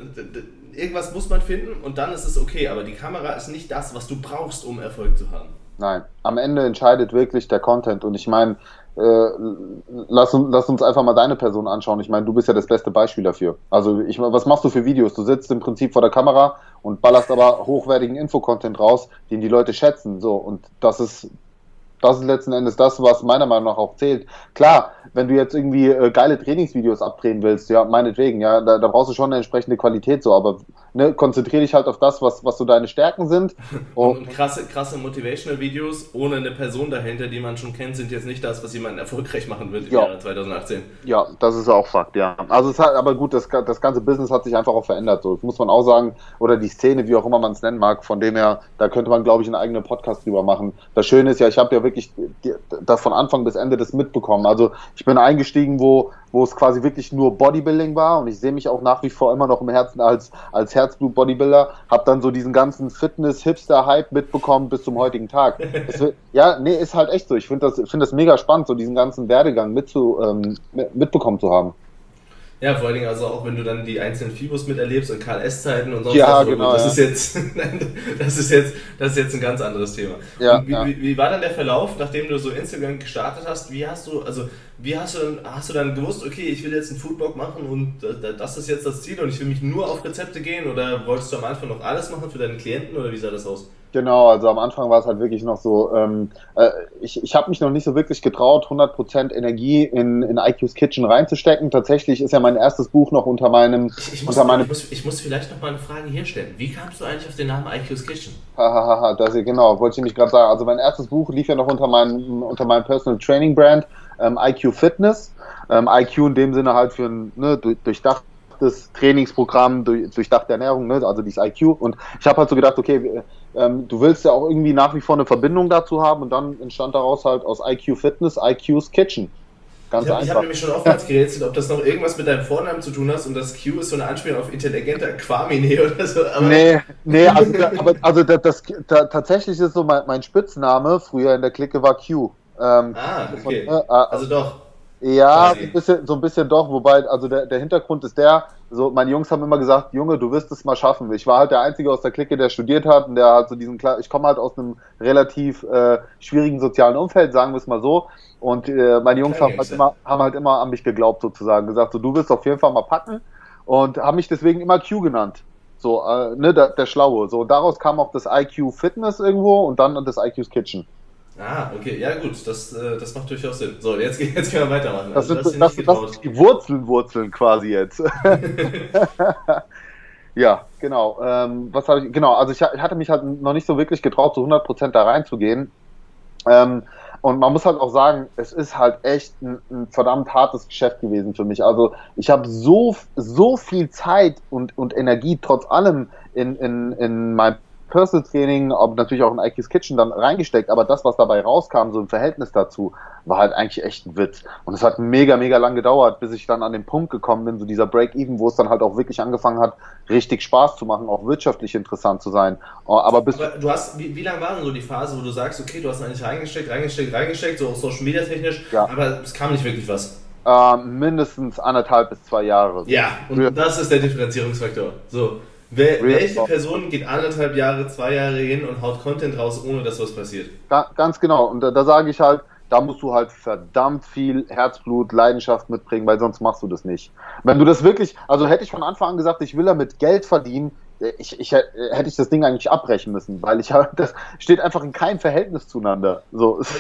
irgendwas muss man finden und dann ist es okay, aber die Kamera ist nicht das, was du brauchst, um Erfolg zu haben. Nein, am Ende entscheidet wirklich der Content und ich meine, äh, lass, lass, uns einfach mal deine Person anschauen. Ich meine, du bist ja das beste Beispiel dafür. Also, ich, was machst du für Videos? Du sitzt im Prinzip vor der Kamera und ballerst aber hochwertigen Infocontent raus, den die Leute schätzen. So, und das ist das ist letzten Endes das, was meiner Meinung nach auch zählt. Klar, wenn du jetzt irgendwie äh, geile Trainingsvideos abdrehen willst, ja, meinetwegen, ja, da, da brauchst du schon eine entsprechende Qualität so, aber ne, konzentriere dich halt auf das, was, was so deine Stärken sind. Und, [LAUGHS] und krasse, krasse Motivational-Videos ohne eine Person dahinter, die man schon kennt, sind jetzt nicht das, was jemanden erfolgreich machen wird im ja. Jahre 2018. Ja, das ist auch Fakt, ja. Also es hat, aber gut, das, das ganze Business hat sich einfach auch verändert, so. Das muss man auch sagen, oder die Szene, wie auch immer man es nennen mag, von dem her, da könnte man, glaube ich, einen eigenen Podcast drüber machen. Das Schöne ist ja, ich habe ja wirklich das von Anfang bis Ende das mitbekommen. Also ich bin eingestiegen, wo, wo es quasi wirklich nur Bodybuilding war und ich sehe mich auch nach wie vor immer noch im Herzen als, als Herzblut-Bodybuilder, habe dann so diesen ganzen Fitness-Hipster-Hype mitbekommen bis zum heutigen Tag. [LAUGHS] Wird, ja, nee, ist halt echt so. Ich finde das, find das mega spannend, so diesen ganzen Werdegang mitzu, ähm, mitbekommen zu haben. Ja, vor allen Dingen also auch wenn du dann die einzelnen Fibus miterlebst und KLS-Zeiten und sonst ja, was. Genau, das ja. ist jetzt, [LAUGHS] das ist jetzt, das ist jetzt ein ganz anderes Thema. Ja, wie, ja. Wie, wie, war dann der Verlauf, nachdem du so Instagram gestartet hast? Wie hast du, also wie hast du, hast du dann gewusst, okay, ich will jetzt einen Foodblog machen und das ist jetzt das Ziel und ich will mich nur auf Rezepte gehen oder wolltest du am Anfang noch alles machen für deine Klienten oder wie sah das aus? Genau, also am Anfang war es halt wirklich noch so, ähm, äh, ich, ich habe mich noch nicht so wirklich getraut, 100% Energie in, in IQ's Kitchen reinzustecken. Tatsächlich ist ja mein erstes Buch noch unter meinem... Ich, ich, muss, unter meinem ich, muss, ich muss vielleicht noch mal eine Frage hier stellen. Wie kamst du eigentlich auf den Namen IQ's Kitchen? Hahaha, [LAUGHS] das genau, wollte ich nämlich gerade sagen. Also mein erstes Buch lief ja noch unter meinem, unter meinem Personal Training Brand, ähm, IQ Fitness. Ähm, IQ in dem Sinne halt für ein ne, durchdacht durchdachtes Trainingsprogramm, durch, durchdachte Ernährung, ne? also dieses IQ. Und ich habe halt so gedacht, okay, ähm, du willst ja auch irgendwie nach wie vor eine Verbindung dazu haben und dann entstand daraus halt aus IQ Fitness IQ's Kitchen. Ganz ich habe hab nämlich schon oftmals gerätselt, ob das noch irgendwas mit deinem Vornamen zu tun hast und das Q ist so eine Anspielung auf intelligenter Quamine oder so. Aber nee, nee, also, aber, also das, das, das, tatsächlich ist so mein, mein, Spitzname früher in der Clique war Q. Ähm, ah, okay. Von, äh, also doch. Ja, so ein, bisschen, so ein bisschen doch, wobei, also der, der Hintergrund ist der, so meine Jungs haben immer gesagt, Junge, du wirst es mal schaffen. Ich war halt der Einzige aus der Clique, der studiert hat und der halt so diesen, ich komme halt aus einem relativ äh, schwierigen sozialen Umfeld, sagen wir es mal so. Und äh, meine Jungs haben halt, immer, haben halt immer an mich geglaubt sozusagen, gesagt, so du wirst auf jeden Fall mal packen und haben mich deswegen immer Q genannt. So, äh, ne, der, der Schlaue. So, daraus kam auch das IQ Fitness irgendwo und dann das IQ's Kitchen. Ah, okay, ja gut, das, äh, das macht durchaus Sinn. So, jetzt, jetzt können wir weitermachen. Das, also, sind, das, das, das sind die Wurzeln, Wurzeln quasi jetzt. [LAUGHS] [LAUGHS] ja, genau. Ähm, was habe ich? Genau, also ich, hatte mich halt noch nicht so wirklich getraut, zu 100% da reinzugehen. Ähm, und man muss halt auch sagen, es ist halt echt ein, ein verdammt hartes Geschäft gewesen für mich. Also ich habe so, so viel Zeit und, und Energie trotz allem in, in, in mein Personal Training, ob natürlich auch in IQ's Kitchen dann reingesteckt, aber das, was dabei rauskam, so im Verhältnis dazu, war halt eigentlich echt ein Witz. Und es hat mega, mega lang gedauert, bis ich dann an den Punkt gekommen bin, so dieser Break-Even, wo es dann halt auch wirklich angefangen hat, richtig Spaß zu machen, auch wirtschaftlich interessant zu sein. Oh, aber, bis aber du hast, wie, wie lange war denn so die Phase, wo du sagst, okay, du hast eigentlich reingesteckt, reingesteckt, reingesteckt, so Social Media technisch, ja. aber es kam nicht wirklich was? Äh, mindestens anderthalb bis zwei Jahre. Ja, und das ist der Differenzierungsfaktor. So, Wer, welche Person geht anderthalb Jahre, zwei Jahre hin und haut Content raus, ohne dass was passiert? ganz genau. Und da, da sage ich halt, da musst du halt verdammt viel Herzblut, Leidenschaft mitbringen, weil sonst machst du das nicht. Wenn du das wirklich, also hätte ich von Anfang an gesagt, ich will damit Geld verdienen, ich, ich, hätte ich das Ding eigentlich abbrechen müssen, weil ich [LAUGHS] das steht einfach in keinem Verhältnis zueinander. So. Es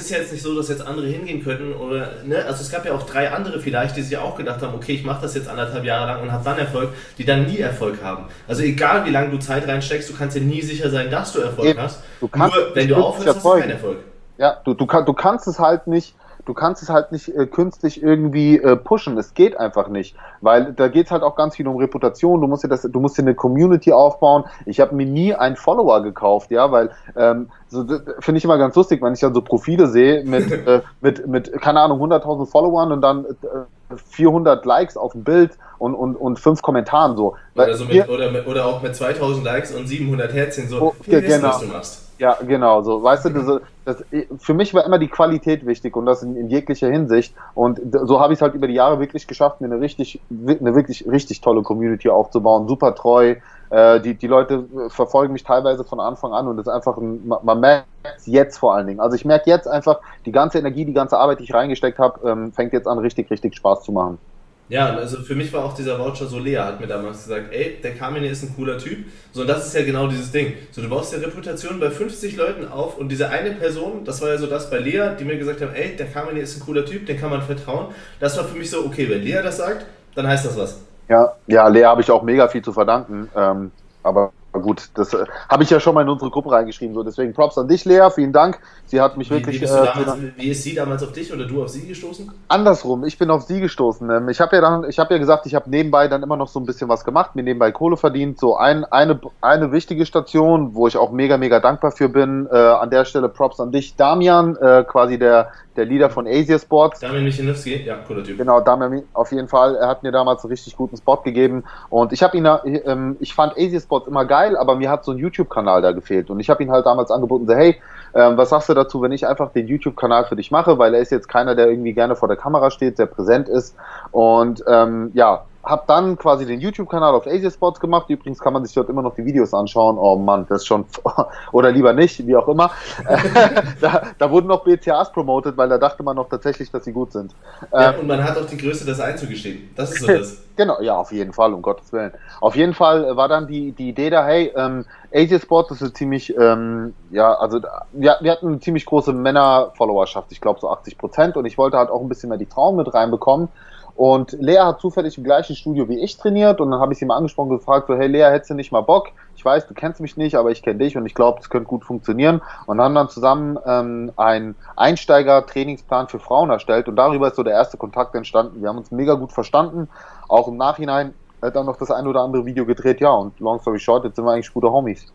ist ja jetzt nicht so, dass jetzt andere hingehen könnten oder ne? Also es gab ja auch drei andere vielleicht, die sich auch gedacht haben, okay, ich mache das jetzt anderthalb Jahre lang und habe dann Erfolg, die dann nie Erfolg haben. Also egal wie lange du Zeit reinsteckst, du kannst dir nie sicher sein, dass du Erfolg Eben. hast. Du kannst Nur wenn du aufhörst, hast du keinen Erfolg. Ja, du, du, kann, du kannst es halt nicht du kannst es halt nicht äh, künstlich irgendwie äh, pushen. Es geht einfach nicht, weil da geht es halt auch ganz viel um Reputation. Du musst dir das, du musst dir eine Community aufbauen. Ich habe mir nie einen Follower gekauft, ja, weil ähm, so, finde ich immer ganz lustig, wenn ich dann so Profile sehe mit [LAUGHS] äh, mit mit keine Ahnung 100.000 Followern und dann äh, 400 Likes auf dem Bild und, und, und fünf Kommentaren so. Oder, so mit, oder, mit, oder auch mit 2000 Likes und 700 Herzchen so. Oh, viel genau. was du machst. Ja, genau, so, weißt du, das, das, für mich war immer die Qualität wichtig und das in, in jeglicher Hinsicht und so habe ich es halt über die Jahre wirklich geschafft, mir eine richtig, eine wirklich richtig tolle Community aufzubauen, super treu, äh, die, die Leute verfolgen mich teilweise von Anfang an und das ist einfach, ein, man merkt es jetzt vor allen Dingen, also ich merke jetzt einfach, die ganze Energie, die ganze Arbeit, die ich reingesteckt habe, ähm, fängt jetzt an, richtig, richtig Spaß zu machen. Ja, also für mich war auch dieser Voucher so leer, hat mir damals gesagt, ey, der Kamine ist ein cooler Typ. So, und das ist ja genau dieses Ding. So, du baust ja Reputation bei 50 Leuten auf und diese eine Person, das war ja so das bei Lea, die mir gesagt haben, ey, der Kamine ist ein cooler Typ, den kann man vertrauen. Das war für mich so, okay, wenn Lea das sagt, dann heißt das was. Ja, ja, Lea habe ich auch mega viel zu verdanken. Ähm, aber gut, das äh, habe ich ja schon mal in unsere Gruppe reingeschrieben. So, deswegen Props an dich, Lea. Vielen Dank. Sie hat mich wie, wirklich. Wie, äh, damals, wie, ist sie damals auf dich oder du auf sie gestoßen? Andersrum, ich bin auf sie gestoßen. Ähm, ich habe ja dann, ich habe ja gesagt, ich habe nebenbei dann immer noch so ein bisschen was gemacht, mir nebenbei Kohle verdient. So ein, eine, eine wichtige Station, wo ich auch mega, mega dankbar für bin. Äh, an der Stelle Props an dich, Damian, äh, quasi der der Leader von Asia Sports. Damian Michalowski, ja, cooler Typ. Genau, Damian auf jeden Fall. Er hat mir damals einen richtig guten Spot gegeben und ich habe ihn, ähm, ich fand Asia Sports immer geil, aber mir hat so ein YouTube-Kanal da gefehlt. Und ich habe ihn halt damals angeboten, so hey, ähm, was sagst du dazu, wenn ich einfach den YouTube-Kanal für dich mache, weil er ist jetzt keiner, der irgendwie gerne vor der Kamera steht, sehr präsent ist. Und ähm, ja, habe dann quasi den YouTube-Kanal auf Asia Sports gemacht. Übrigens kann man sich dort immer noch die Videos anschauen. Oh Mann, das ist schon, [LAUGHS] oder lieber nicht, wie auch immer. [LAUGHS] da, da, wurden noch BCAs promoted, weil da dachte man noch tatsächlich, dass sie gut sind. Ja, ähm, und man hat auch die Größe, das einzugestehen. Das ist so das. [LAUGHS] genau, ja, auf jeden Fall, um Gottes Willen. Auf jeden Fall war dann die, die Idee da, hey, ähm, Asia Sports ist eine ziemlich, ähm, ja, also wir, wir hatten eine ziemlich große Männer-Followerschaft, ich glaube so 80 Prozent und ich wollte halt auch ein bisschen mehr die Frauen mit reinbekommen und Lea hat zufällig im gleichen Studio wie ich trainiert und dann habe ich sie mal angesprochen und gefragt, so, hey Lea, hättest du nicht mal Bock? Ich weiß, du kennst mich nicht, aber ich kenne dich und ich glaube, das könnte gut funktionieren. Und haben dann zusammen ähm, einen Einsteiger-Trainingsplan für Frauen erstellt und darüber ist so der erste Kontakt entstanden. Wir haben uns mega gut verstanden. Auch im Nachhinein hat dann noch das ein oder andere Video gedreht, ja, und long story short, jetzt sind wir eigentlich gute Homies.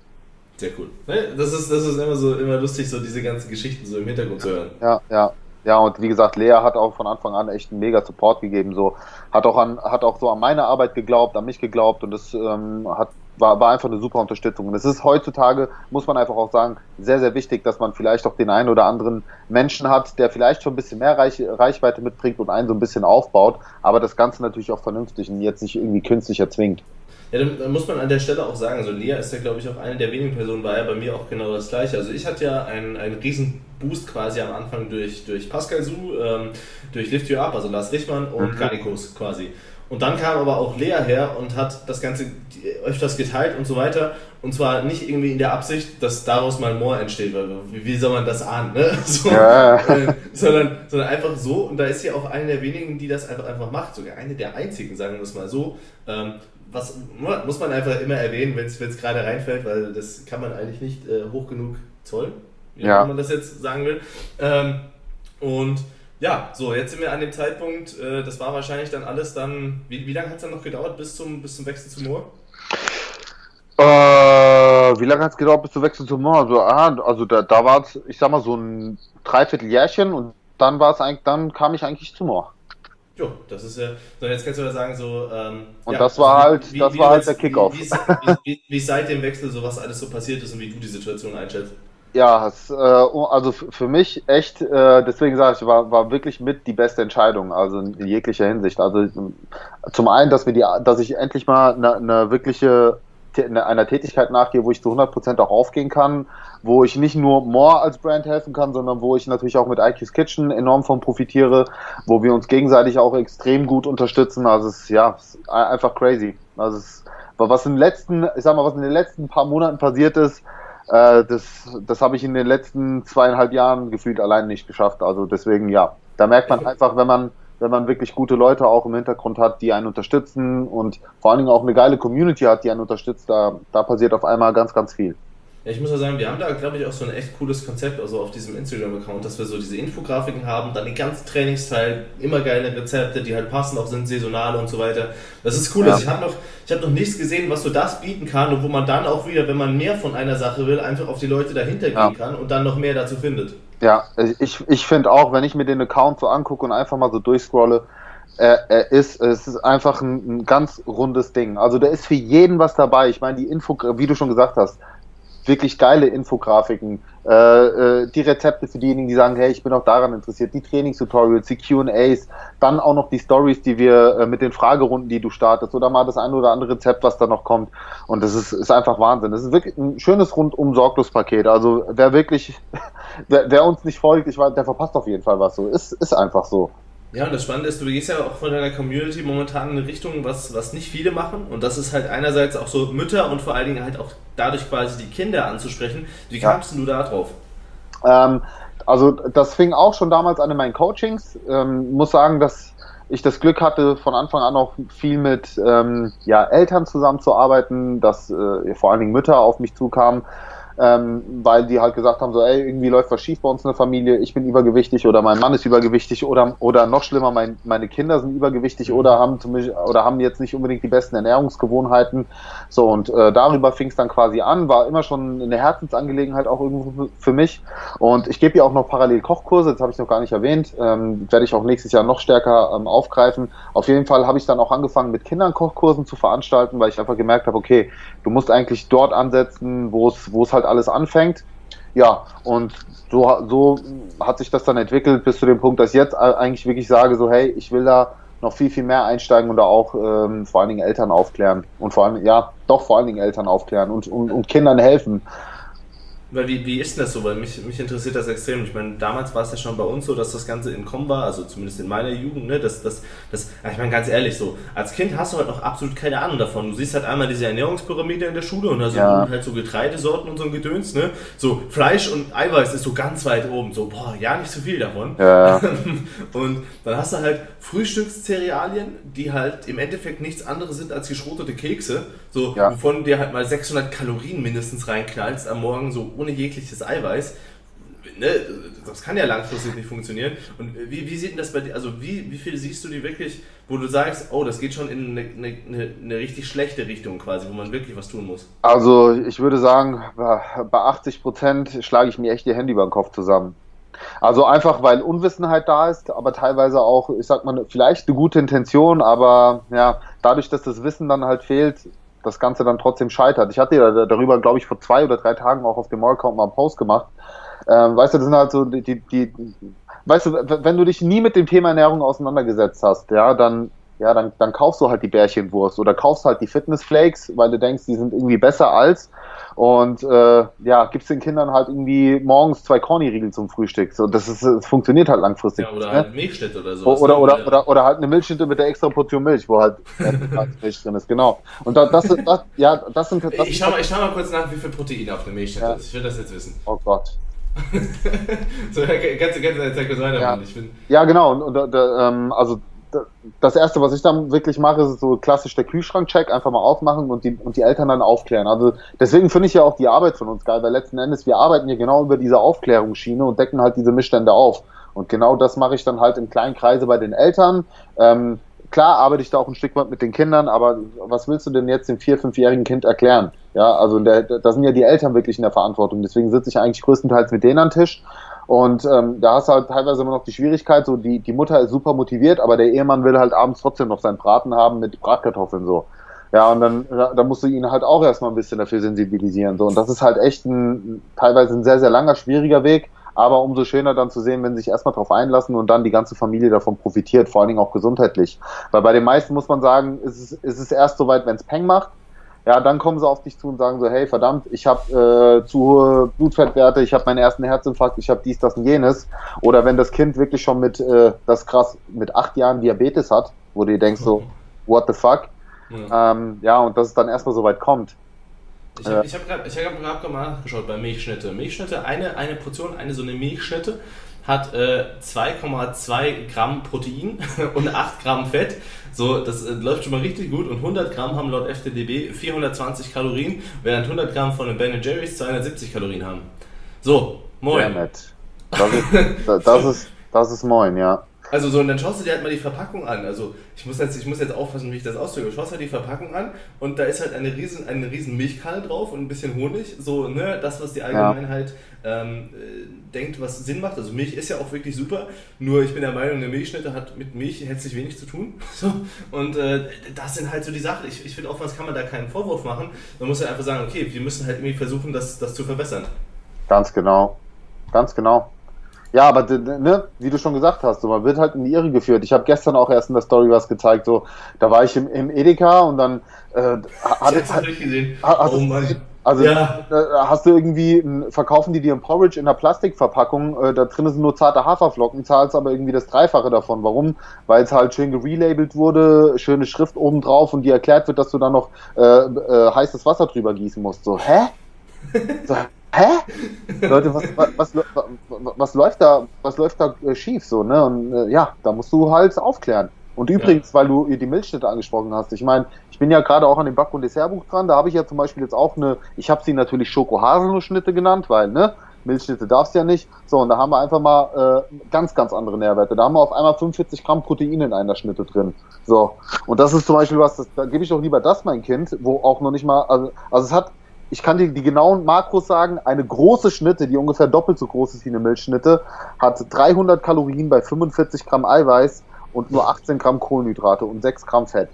Sehr cool. Das ist, das ist immer so immer lustig, so diese ganzen Geschichten so im Hintergrund zu hören. Ja, ja. Ja, und wie gesagt, Lea hat auch von Anfang an echt einen mega Support gegeben. So hat auch an, hat auch so an meine Arbeit geglaubt, an mich geglaubt und das ähm, hat war, war einfach eine super Unterstützung. Und es ist heutzutage, muss man einfach auch sagen, sehr, sehr wichtig, dass man vielleicht auch den einen oder anderen Menschen hat, der vielleicht schon ein bisschen mehr Reich, Reichweite mitbringt und einen so ein bisschen aufbaut, aber das Ganze natürlich auch vernünftig und jetzt nicht irgendwie künstlich erzwingt. Ja, dann, muss man an der Stelle auch sagen, also Lea ist ja, glaube ich, auch eine der wenigen Personen, war ja bei mir auch genau das gleiche. Also ich hatte ja einen, einen riesen Boost quasi am Anfang durch, durch Pascal Su, ähm, durch Lift You Up, also Lars Richmann und mhm. Garnikos quasi. Und dann kam aber auch Lea her und hat das Ganze öfters geteilt und so weiter. Und zwar nicht irgendwie in der Absicht, dass daraus mal Moor entsteht, weil wie, wie soll man das ahnen, ne? [LAUGHS] So, ja. äh, sondern, sondern einfach so. Und da ist sie auch eine der wenigen, die das einfach, einfach macht. Sogar eine der einzigen, sagen wir es mal so. Ähm, was muss man einfach immer erwähnen, wenn es gerade reinfällt, weil das kann man eigentlich nicht äh, hoch genug zollen, ja. wenn man das jetzt sagen will. Ähm, und ja, so, jetzt sind wir an dem Zeitpunkt, äh, das war wahrscheinlich dann alles dann, wie, wie lange hat es dann noch gedauert bis zum, bis zum Wechsel zu Moore? Äh, wie lange hat es gedauert, bis du wechselst zum Mond? Also, ah, also da, da war es, ich sag mal, so ein Dreivierteljährchen und dann war es eigentlich, dann kam ich eigentlich zum Moor. Jo, das ist ja, so jetzt kannst du ja sagen, so, ähm, Und ja, das war halt, wie, das wie war halt der Kickoff. Wie, wie, wie, seit dem Wechsel so was alles so passiert ist und wie du die Situation einschätzt. Ja, es, äh, also für mich echt, äh, deswegen sage ich, war, war wirklich mit die beste Entscheidung, also in jeglicher Hinsicht. Also zum einen, dass wir die, dass ich endlich mal eine, eine wirkliche einer Tätigkeit nachgehe, wo ich zu 100% auch aufgehen kann, wo ich nicht nur More als Brand helfen kann, sondern wo ich natürlich auch mit IQ's Kitchen enorm von profitiere, wo wir uns gegenseitig auch extrem gut unterstützen. Also es ist ja es ist einfach crazy. Also es, was in den letzten, ich sag mal, was in den letzten paar Monaten passiert ist, äh, das, das habe ich in den letzten zweieinhalb Jahren gefühlt allein nicht geschafft. Also deswegen, ja, da merkt man einfach, wenn man, wenn man wirklich gute Leute auch im Hintergrund hat, die einen unterstützen und vor allen Dingen auch eine geile Community hat, die einen unterstützt, da, da passiert auf einmal ganz, ganz viel. Ja, ich muss ja sagen, wir haben da, glaube ich, auch so ein echt cooles Konzept, also auf diesem Instagram-Account, dass wir so diese Infografiken haben, dann den ganzen Trainingsteil, immer geile Rezepte, die halt passen, auch sind saisonale und so weiter. Das ist cool. Ja. Also ich habe noch, hab noch nichts gesehen, was so das bieten kann und wo man dann auch wieder, wenn man mehr von einer Sache will, einfach auf die Leute dahinter ja. gehen kann und dann noch mehr dazu findet. Ja, ich, ich finde auch, wenn ich mir den Account so angucke und einfach mal so durchscrolle, er, er ist, es ist einfach ein, ein, ganz rundes Ding. Also da ist für jeden was dabei. Ich meine, die Info, wie du schon gesagt hast, wirklich geile Infografiken, äh, äh, die Rezepte für diejenigen, die sagen, hey, ich bin auch daran interessiert, die Trainingstutorials, die Q&As, dann auch noch die Stories, die wir äh, mit den Fragerunden, die du startest oder mal das ein oder andere Rezept, was da noch kommt und das ist, ist einfach Wahnsinn. Das ist wirklich ein schönes rundum sorglos Paket. Also wer wirklich, [LAUGHS] wer, wer uns nicht folgt, ich weiß, der verpasst auf jeden Fall was so. Ist, ist einfach so. Ja, und das Spannende ist, du gehst ja auch von deiner Community momentan in eine Richtung, was, was nicht viele machen. Und das ist halt einerseits auch so Mütter und vor allen Dingen halt auch dadurch quasi die Kinder anzusprechen. Wie kamst ja. du da drauf? Ähm, also das fing auch schon damals an in meinen Coachings. Ähm, muss sagen, dass ich das Glück hatte, von Anfang an auch viel mit ähm, ja, Eltern zusammenzuarbeiten, dass äh, vor allen Dingen Mütter auf mich zukamen ähm, weil die halt gesagt haben, so, ey, irgendwie läuft was schief bei uns in der Familie, ich bin übergewichtig oder mein Mann ist übergewichtig oder, oder noch schlimmer, mein, meine Kinder sind übergewichtig mhm. oder haben zum oder haben jetzt nicht unbedingt die besten Ernährungsgewohnheiten. So, und äh, darüber fing es dann quasi an, war immer schon eine Herzensangelegenheit auch irgendwo für mich. Und ich gebe ja auch noch parallel Kochkurse, das habe ich noch gar nicht erwähnt, ähm, werde ich auch nächstes Jahr noch stärker ähm, aufgreifen. Auf jeden Fall habe ich dann auch angefangen, mit Kindern Kochkursen zu veranstalten, weil ich einfach gemerkt habe, okay, du musst eigentlich dort ansetzen, wo es, halt alles anfängt. Ja, und so, so hat sich das dann entwickelt bis zu dem Punkt, dass ich jetzt eigentlich wirklich sage, so hey, ich will da noch viel, viel mehr einsteigen und da auch ähm, vor allen Dingen Eltern aufklären und vor allem, ja, doch vor allen Dingen Eltern aufklären und, und, und Kindern helfen. Weil wie, wie ist denn das so? Weil mich, mich interessiert das extrem. Ich meine, damals war es ja schon bei uns so, dass das Ganze in Com war, also zumindest in meiner Jugend, ne? Das, das, das, ich meine, ganz ehrlich, so, als Kind hast du halt noch absolut keine Ahnung davon. Du siehst halt einmal diese Ernährungspyramide in der Schule und da sind ja. halt so Getreidesorten und so ein Gedöns, ne? So, Fleisch und Eiweiß ist so ganz weit oben. So, boah, ja, nicht so viel davon. Ja. [LAUGHS] und dann hast du halt Frühstückszerealien, die halt im Endeffekt nichts anderes sind als geschrotete Kekse, so, ja. wovon dir halt mal 600 Kalorien mindestens reinknallst am Morgen, so ohne jegliches Eiweiß. Ne, das kann ja langfristig nicht funktionieren. Und wie, wie sieht denn das bei dir, also wie, wie viel siehst du die wirklich, wo du sagst, oh, das geht schon in eine, eine, eine richtig schlechte Richtung quasi, wo man wirklich was tun muss? Also ich würde sagen, bei 80 Prozent schlage ich mir echt die Hände über den Kopf zusammen. Also einfach, weil Unwissenheit da ist, aber teilweise auch, ich sag mal, vielleicht eine gute Intention, aber ja, dadurch, dass das Wissen dann halt fehlt, das Ganze dann trotzdem scheitert. Ich hatte ja darüber, glaube ich, vor zwei oder drei Tagen auch auf dem Mall-Account mal einen Post gemacht. Ähm, weißt du, das sind halt so die, die, die, weißt du, wenn du dich nie mit dem Thema Ernährung auseinandergesetzt hast, ja, dann, ja, dann, dann kaufst du halt die Bärchenwurst oder kaufst halt die Fitnessflakes, weil du denkst, die sind irgendwie besser als und äh, ja, gibst den Kindern halt irgendwie morgens zwei Corny-Riegel zum Frühstück. So, das, ist, das funktioniert halt langfristig. Ja, oder ne? halt Milchschnitte oder so. Oder, oder, oder, oder, oder halt eine Milchschnitte mit der extra Portion Milch, wo halt [LAUGHS] Milch drin ist, genau. Und da, das, das, ja, das sind. Das ich, schau mal, ich schau mal kurz nach, wie viel Protein auf der Milchschnitte ja. ist. Ich will das jetzt wissen. Oh Gott. [LAUGHS] so, kannst du jetzt kurz weiter ja. Ich bin ja, genau. Und, und ähm, also das erste, was ich dann wirklich mache, ist so klassisch der Kühlschrank-Check, einfach mal aufmachen und die, und die Eltern dann aufklären. Also deswegen finde ich ja auch die Arbeit von uns geil, weil letzten Endes wir arbeiten ja genau über diese Aufklärungsschiene und decken halt diese Missstände auf. Und genau das mache ich dann halt in kleinen Kreise bei den Eltern. Ähm, klar arbeite ich da auch ein Stück weit mit den Kindern, aber was willst du denn jetzt dem vier-, fünfjährigen Kind erklären? Ja, also da sind ja die Eltern wirklich in der Verantwortung. Deswegen sitze ich eigentlich größtenteils mit denen am Tisch. Und ähm, da hast du halt teilweise immer noch die Schwierigkeit, so die, die Mutter ist super motiviert, aber der Ehemann will halt abends trotzdem noch seinen Braten haben mit Bratkartoffeln so. Ja, und dann da musst du ihn halt auch erstmal ein bisschen dafür sensibilisieren. So. Und das ist halt echt ein teilweise ein sehr, sehr langer, schwieriger Weg. Aber umso schöner dann zu sehen, wenn sie sich erstmal darauf einlassen und dann die ganze Familie davon profitiert, vor allen Dingen auch gesundheitlich. Weil bei den meisten muss man sagen, ist es, ist es erst soweit, wenn es Peng macht. Ja, dann kommen sie auf dich zu und sagen so, hey, verdammt, ich habe äh, zu hohe Blutfettwerte, ich habe meinen ersten Herzinfarkt, ich habe dies, das und jenes. Oder wenn das Kind wirklich schon mit, äh, das krass, mit acht Jahren Diabetes hat, wo du dir denkst so, what the fuck? Ja, ähm, ja und dass es dann erstmal so weit kommt. Ich habe ich hab gerade hab mal nachgeschaut bei Milchschnitte. Milchschnitte, eine, eine Portion, eine so eine Milchschnitte hat äh, 2,2 Gramm Protein [LAUGHS] und 8 Gramm Fett. So, das äh, läuft schon mal richtig gut. Und 100 Gramm haben laut FTDB 420 Kalorien, während 100 Gramm von den Ben Jerry's 270 Kalorien haben. So, moin. Das ist, [LAUGHS] das, ist, das ist moin, ja. Also so, und dann schaust du dir halt mal die Verpackung an. Also ich muss jetzt, ich muss jetzt aufpassen, wie ich das ausdrücke. Du schaust halt die Verpackung an und da ist halt eine riesen, eine riesen Milchkanne drauf und ein bisschen Honig. So, ne, das, was die Allgemeinheit ja. ähm, äh, denkt, was Sinn macht. Also Milch ist ja auch wirklich super. Nur ich bin der Meinung, eine Milchschnitte hat mit Milch herzlich wenig zu tun. [LAUGHS] So, und äh, das sind halt so die Sachen. Ich, ich finde, oftmals kann man da keinen Vorwurf machen. Man muss ja halt einfach sagen, okay, wir müssen halt irgendwie versuchen, das, das zu verbessern. Ganz genau. Ganz genau. Ja, aber ne, wie du schon gesagt hast, so, man wird halt in die Irre geführt. Ich habe gestern auch erst in der Story was gezeigt, so da war ich im, im Edeka und dann äh, hat, ich hat, gesehen. Hat, oh Mann. Also ja. hast du irgendwie, verkaufen die dir ein Porridge in einer Plastikverpackung, äh, da drin sind nur zarte Haferflocken, zahlst aber irgendwie das Dreifache davon. Warum? Weil es halt schön gerelabelt wurde, schöne Schrift oben drauf und dir erklärt wird, dass du da noch äh, äh, heißes Wasser drüber gießen musst. So, hä? [LAUGHS] So, hä? Leute, was, was, was, was, läuft da, was läuft da äh, schief so, ne? Und äh, ja, da musst du halt aufklären. Und übrigens, ja. weil du die Milchschnitte angesprochen hast, ich meine, ich bin ja gerade auch an dem Back- und Dessertbuch dran, da habe ich ja zum Beispiel jetzt auch eine, ich habe sie natürlich Schoko-Haselnussschnitte genannt, weil, ne, Milchschnitte darfst du ja nicht. So, und da haben wir einfach mal äh, ganz, ganz andere Nährwerte. Da haben wir auf einmal 45 Gramm Protein in einer Schnitte drin. So, und das ist zum Beispiel was, das, da gebe ich doch lieber das mein Kind, wo auch noch nicht mal, also, also es hat ich kann dir die genauen Makros sagen, eine große Schnitte, die ungefähr doppelt so groß ist wie eine Milchschnitte, hat 300 Kalorien bei 45 Gramm Eiweiß und nur 18 Gramm Kohlenhydrate und 6 Gramm Fett.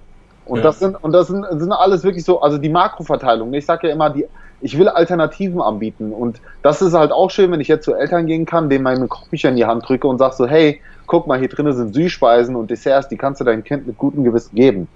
Und ja. das sind, und das sind, sind alles wirklich so, also die Makroverteilung. Ich sage ja immer, die, ich will Alternativen anbieten. Und das ist halt auch schön, wenn ich jetzt zu Eltern gehen kann, denen meine Kochbücher in die Hand drücke und sage so, hey, guck mal, hier drinnen sind Süßspeisen und Desserts, die kannst du deinem Kind mit gutem Gewissen geben.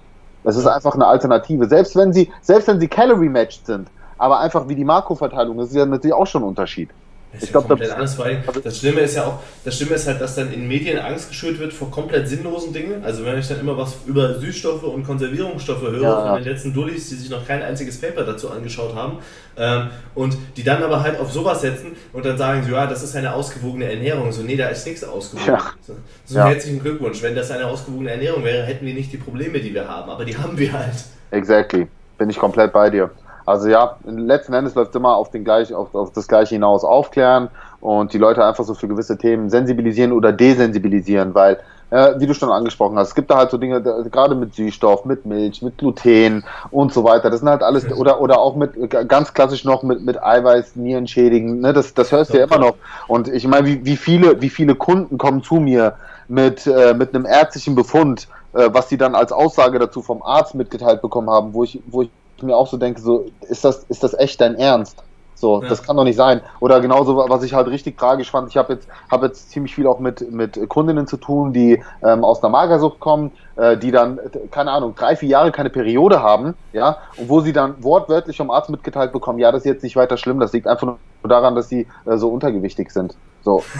Das ist einfach eine Alternative. Selbst wenn sie, selbst wenn sie Calorie-matched sind, aber einfach wie die Makroverteilung, das ist ja natürlich auch schon ein Unterschied. Das ich glaube, das, das Schlimme ist ja auch, das Schlimme ist halt, dass dann in Medien Angst geschürt wird vor komplett sinnlosen Dingen. Also wenn ich dann immer was über Süßstoffe und Konservierungsstoffe höre ja, von den letzten Dullis, die sich noch kein einziges Paper dazu angeschaut haben, ähm, und die dann aber halt auf sowas setzen und dann sagen so, ja, das ist eine ausgewogene Ernährung. So, nee, da ist nichts ausgewogen. Ja. So, so ja. herzlichen Glückwunsch. Wenn das eine ausgewogene Ernährung wäre, hätten wir nicht die Probleme, die wir haben. Aber die haben wir halt. Exactly. Bin ich komplett bei dir. Also ja, letzten Endes läuft es immer auf, den gleich, auf, auf das Gleiche hinaus aufklären und die Leute einfach so für gewisse Themen sensibilisieren oder desensibilisieren, weil, äh, wie du schon angesprochen hast, es gibt da halt so Dinge, gerade mit Süßstoff, mit Milch, mit Gluten und so weiter. Das sind halt alles, oder, oder auch mit, ganz klassisch noch mit, mit Eiweiß, Nieren schädigen, ne, das, das hörst du ja, ja immer noch. Und ich meine, wie, wie viele, wie viele Kunden kommen zu mir mit, äh, mit einem ärztlichen Befund, äh, was sie dann als Aussage dazu vom Arzt mitgeteilt bekommen haben, wo ich, wo ich mir auch so denke, so, ist das, ist das echt dein Ernst? So, ja. das kann doch nicht sein. Oder genauso, was ich halt richtig tragisch fand, ich habe jetzt, hab jetzt ziemlich viel auch mit, mit Kundinnen zu tun, die ähm, aus einer Magersucht kommen, äh, die dann, keine Ahnung, drei, vier Jahre keine Periode haben, ja, und wo sie dann wortwörtlich vom Arzt mitgeteilt bekommen, ja, das ist jetzt nicht weiter schlimm, das liegt einfach nur daran, dass sie äh, so untergewichtig sind. So. [LAUGHS]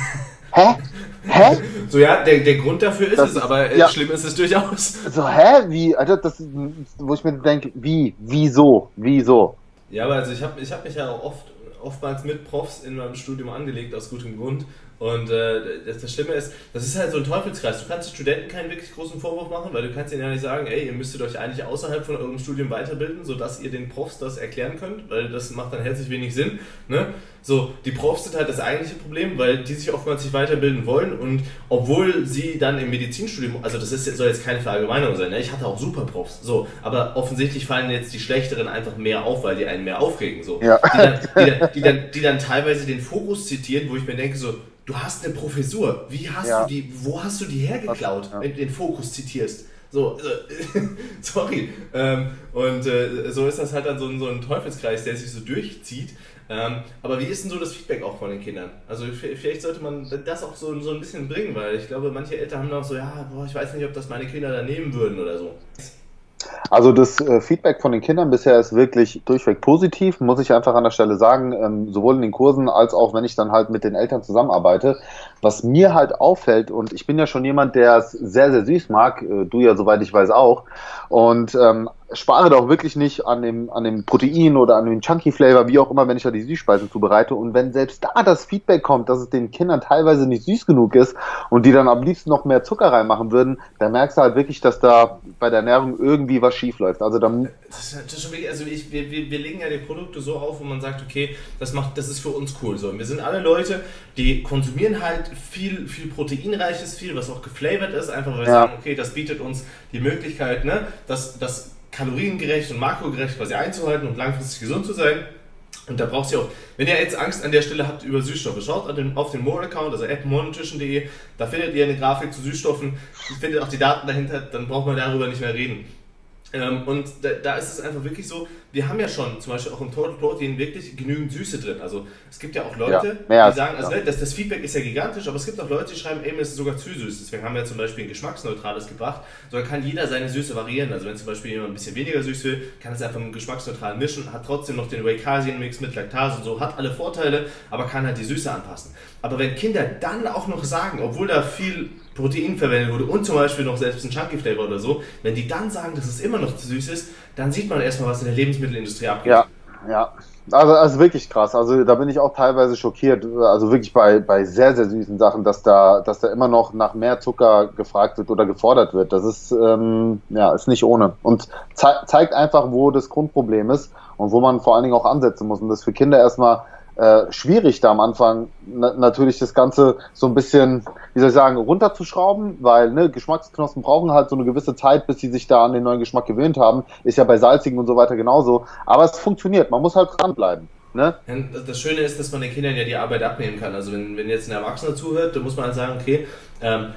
Hä? Hä? So ja, der, der Grund dafür ist das, es, aber äh, ja. schlimm ist es durchaus. So, hä? Wie? Alter, das, wo ich mir denke, wie? Wieso? Wieso? Ja, aber also ich habe ich hab mich ja auch oft, oftmals mit Profs in meinem Studium angelegt, aus gutem Grund. Und äh, das, das, Schlimme ist, das ist halt so ein Teufelskreis. Du kannst den Studenten keinen wirklich großen Vorwurf machen, weil du kannst ihnen ja nicht sagen, ey, ihr müsstet euch eigentlich außerhalb von eurem Studium weiterbilden, sodass ihr den Profs das erklären könnt, weil das macht dann herzlich wenig Sinn. Ne? So, die Profs sind halt das eigentliche Problem, weil die sich oftmals sich weiterbilden wollen und obwohl sie dann im Medizinstudium, also das ist, soll jetzt keine Verallgemeinerung sein, ne? ich hatte auch super Profs, so, aber offensichtlich fallen jetzt die Schlechteren einfach mehr auf, weil die einen mehr aufregen, so. Ja. Die, dann, die, dann, die, dann, die dann teilweise den Fokus zitieren, wo ich mir denke, so, du hast eine Professur. Wie hast ja. du die, wo hast du die hergeklaut, wenn du den Fokus zitierst? So, äh, [LAUGHS] sorry. Ähm, und äh, so ist das halt dann so ein, so ein Teufelskreis, der sich so durchzieht. Ähm, aber wie ist denn so das Feedback auch von den Kindern? Also vielleicht sollte man das auch so, so ein bisschen bringen, weil ich glaube, manche Eltern haben auch so, ja, boah, ich weiß nicht, ob das meine Kinder da nehmen würden oder so. Also das äh, Feedback von den Kindern bisher ist wirklich durchweg positiv, muss ich einfach an der Stelle sagen, ähm, sowohl in den Kursen als auch wenn ich dann halt mit den Eltern zusammenarbeite. Was mir halt auffällt, und ich bin ja schon jemand, der es sehr, sehr süß mag, äh, du ja soweit ich weiß auch, und ähm, spare doch wirklich nicht an dem, an dem Protein oder an dem Chunky Flavor, wie auch immer, wenn ich da die Süßspeisen zubereite. Und wenn selbst da das Feedback kommt, dass es den Kindern teilweise nicht süß genug ist und die dann am liebsten noch mehr Zucker reinmachen würden, dann merkst du halt wirklich, dass da bei der Ernährung irgendwie was schief läuft. Also dann. Das ist schon wirklich, also ich, wir, wir, wir legen ja die Produkte so auf, wo man sagt, okay, das macht, das ist für uns cool. So, und wir sind alle Leute, die konsumieren halt viel, viel proteinreiches, viel, was auch geflavored ist, einfach weil wir ja. sagen, okay, das bietet uns die Möglichkeit, ne, dass, dass kaloriengerecht und makrogerecht quasi einzuhalten und langfristig gesund zu sein. Und da braucht ihr auch, wenn ihr jetzt Angst an der Stelle habt über Süßstoffe, schaut auf den More-Account, also appmorenutrition.de, da findet ihr eine Grafik zu Süßstoffen, findet auch die Daten dahinter, dann braucht man darüber nicht mehr reden. Ähm, und da, da, ist es einfach wirklich so, wir haben ja schon zum Beispiel auch im Total Protein wirklich genügend Süße drin. Also es gibt ja auch Leute, ja, die sagen, also ne, das, das, Feedback ist ja gigantisch, aber es gibt auch Leute, die schreiben, ey, mir ist es sogar zu süß. Deswegen haben wir ja zum Beispiel ein geschmacksneutrales gebracht. So dann kann jeder seine Süße variieren. Also wenn zum Beispiel jemand ein bisschen weniger süß will, kann es einfach geschmacksneutral mischen, hat trotzdem noch den Whey-Casein-Mix mit Laktase und so, hat alle Vorteile, aber kann halt die Süße anpassen. Aber wenn Kinder dann auch noch sagen, obwohl da viel Protein verwendet wurde und zum Beispiel noch selbst ein Chunky Flavor oder so, wenn die dann sagen, dass es immer noch zu süß ist, dann sieht man erstmal, was in der Lebensmittelindustrie abgeht. Ja, ja. Also, also wirklich krass. Also da bin ich auch teilweise schockiert. Also wirklich bei, bei sehr, sehr süßen Sachen, dass da, dass da immer noch nach mehr Zucker gefragt wird oder gefordert wird. Das ist, ähm, ja, ist nicht ohne. Und ze zeigt einfach, wo das Grundproblem ist und wo man vor allen Dingen auch ansetzen muss. Und das für Kinder erstmal äh, schwierig, da am Anfang na natürlich das Ganze so ein bisschen, wie soll ich sagen, runterzuschrauben, weil ne, Geschmacksknospen brauchen halt so eine gewisse Zeit, bis sie sich da an den neuen Geschmack gewöhnt haben. Ist ja bei salzigen und so weiter genauso. Aber es funktioniert, man muss halt dranbleiben. Ne? Das Schöne ist, dass man den Kindern ja die Arbeit abnehmen kann. Also wenn, wenn jetzt ein Erwachsener zuhört, dann muss man halt sagen, okay, ähm,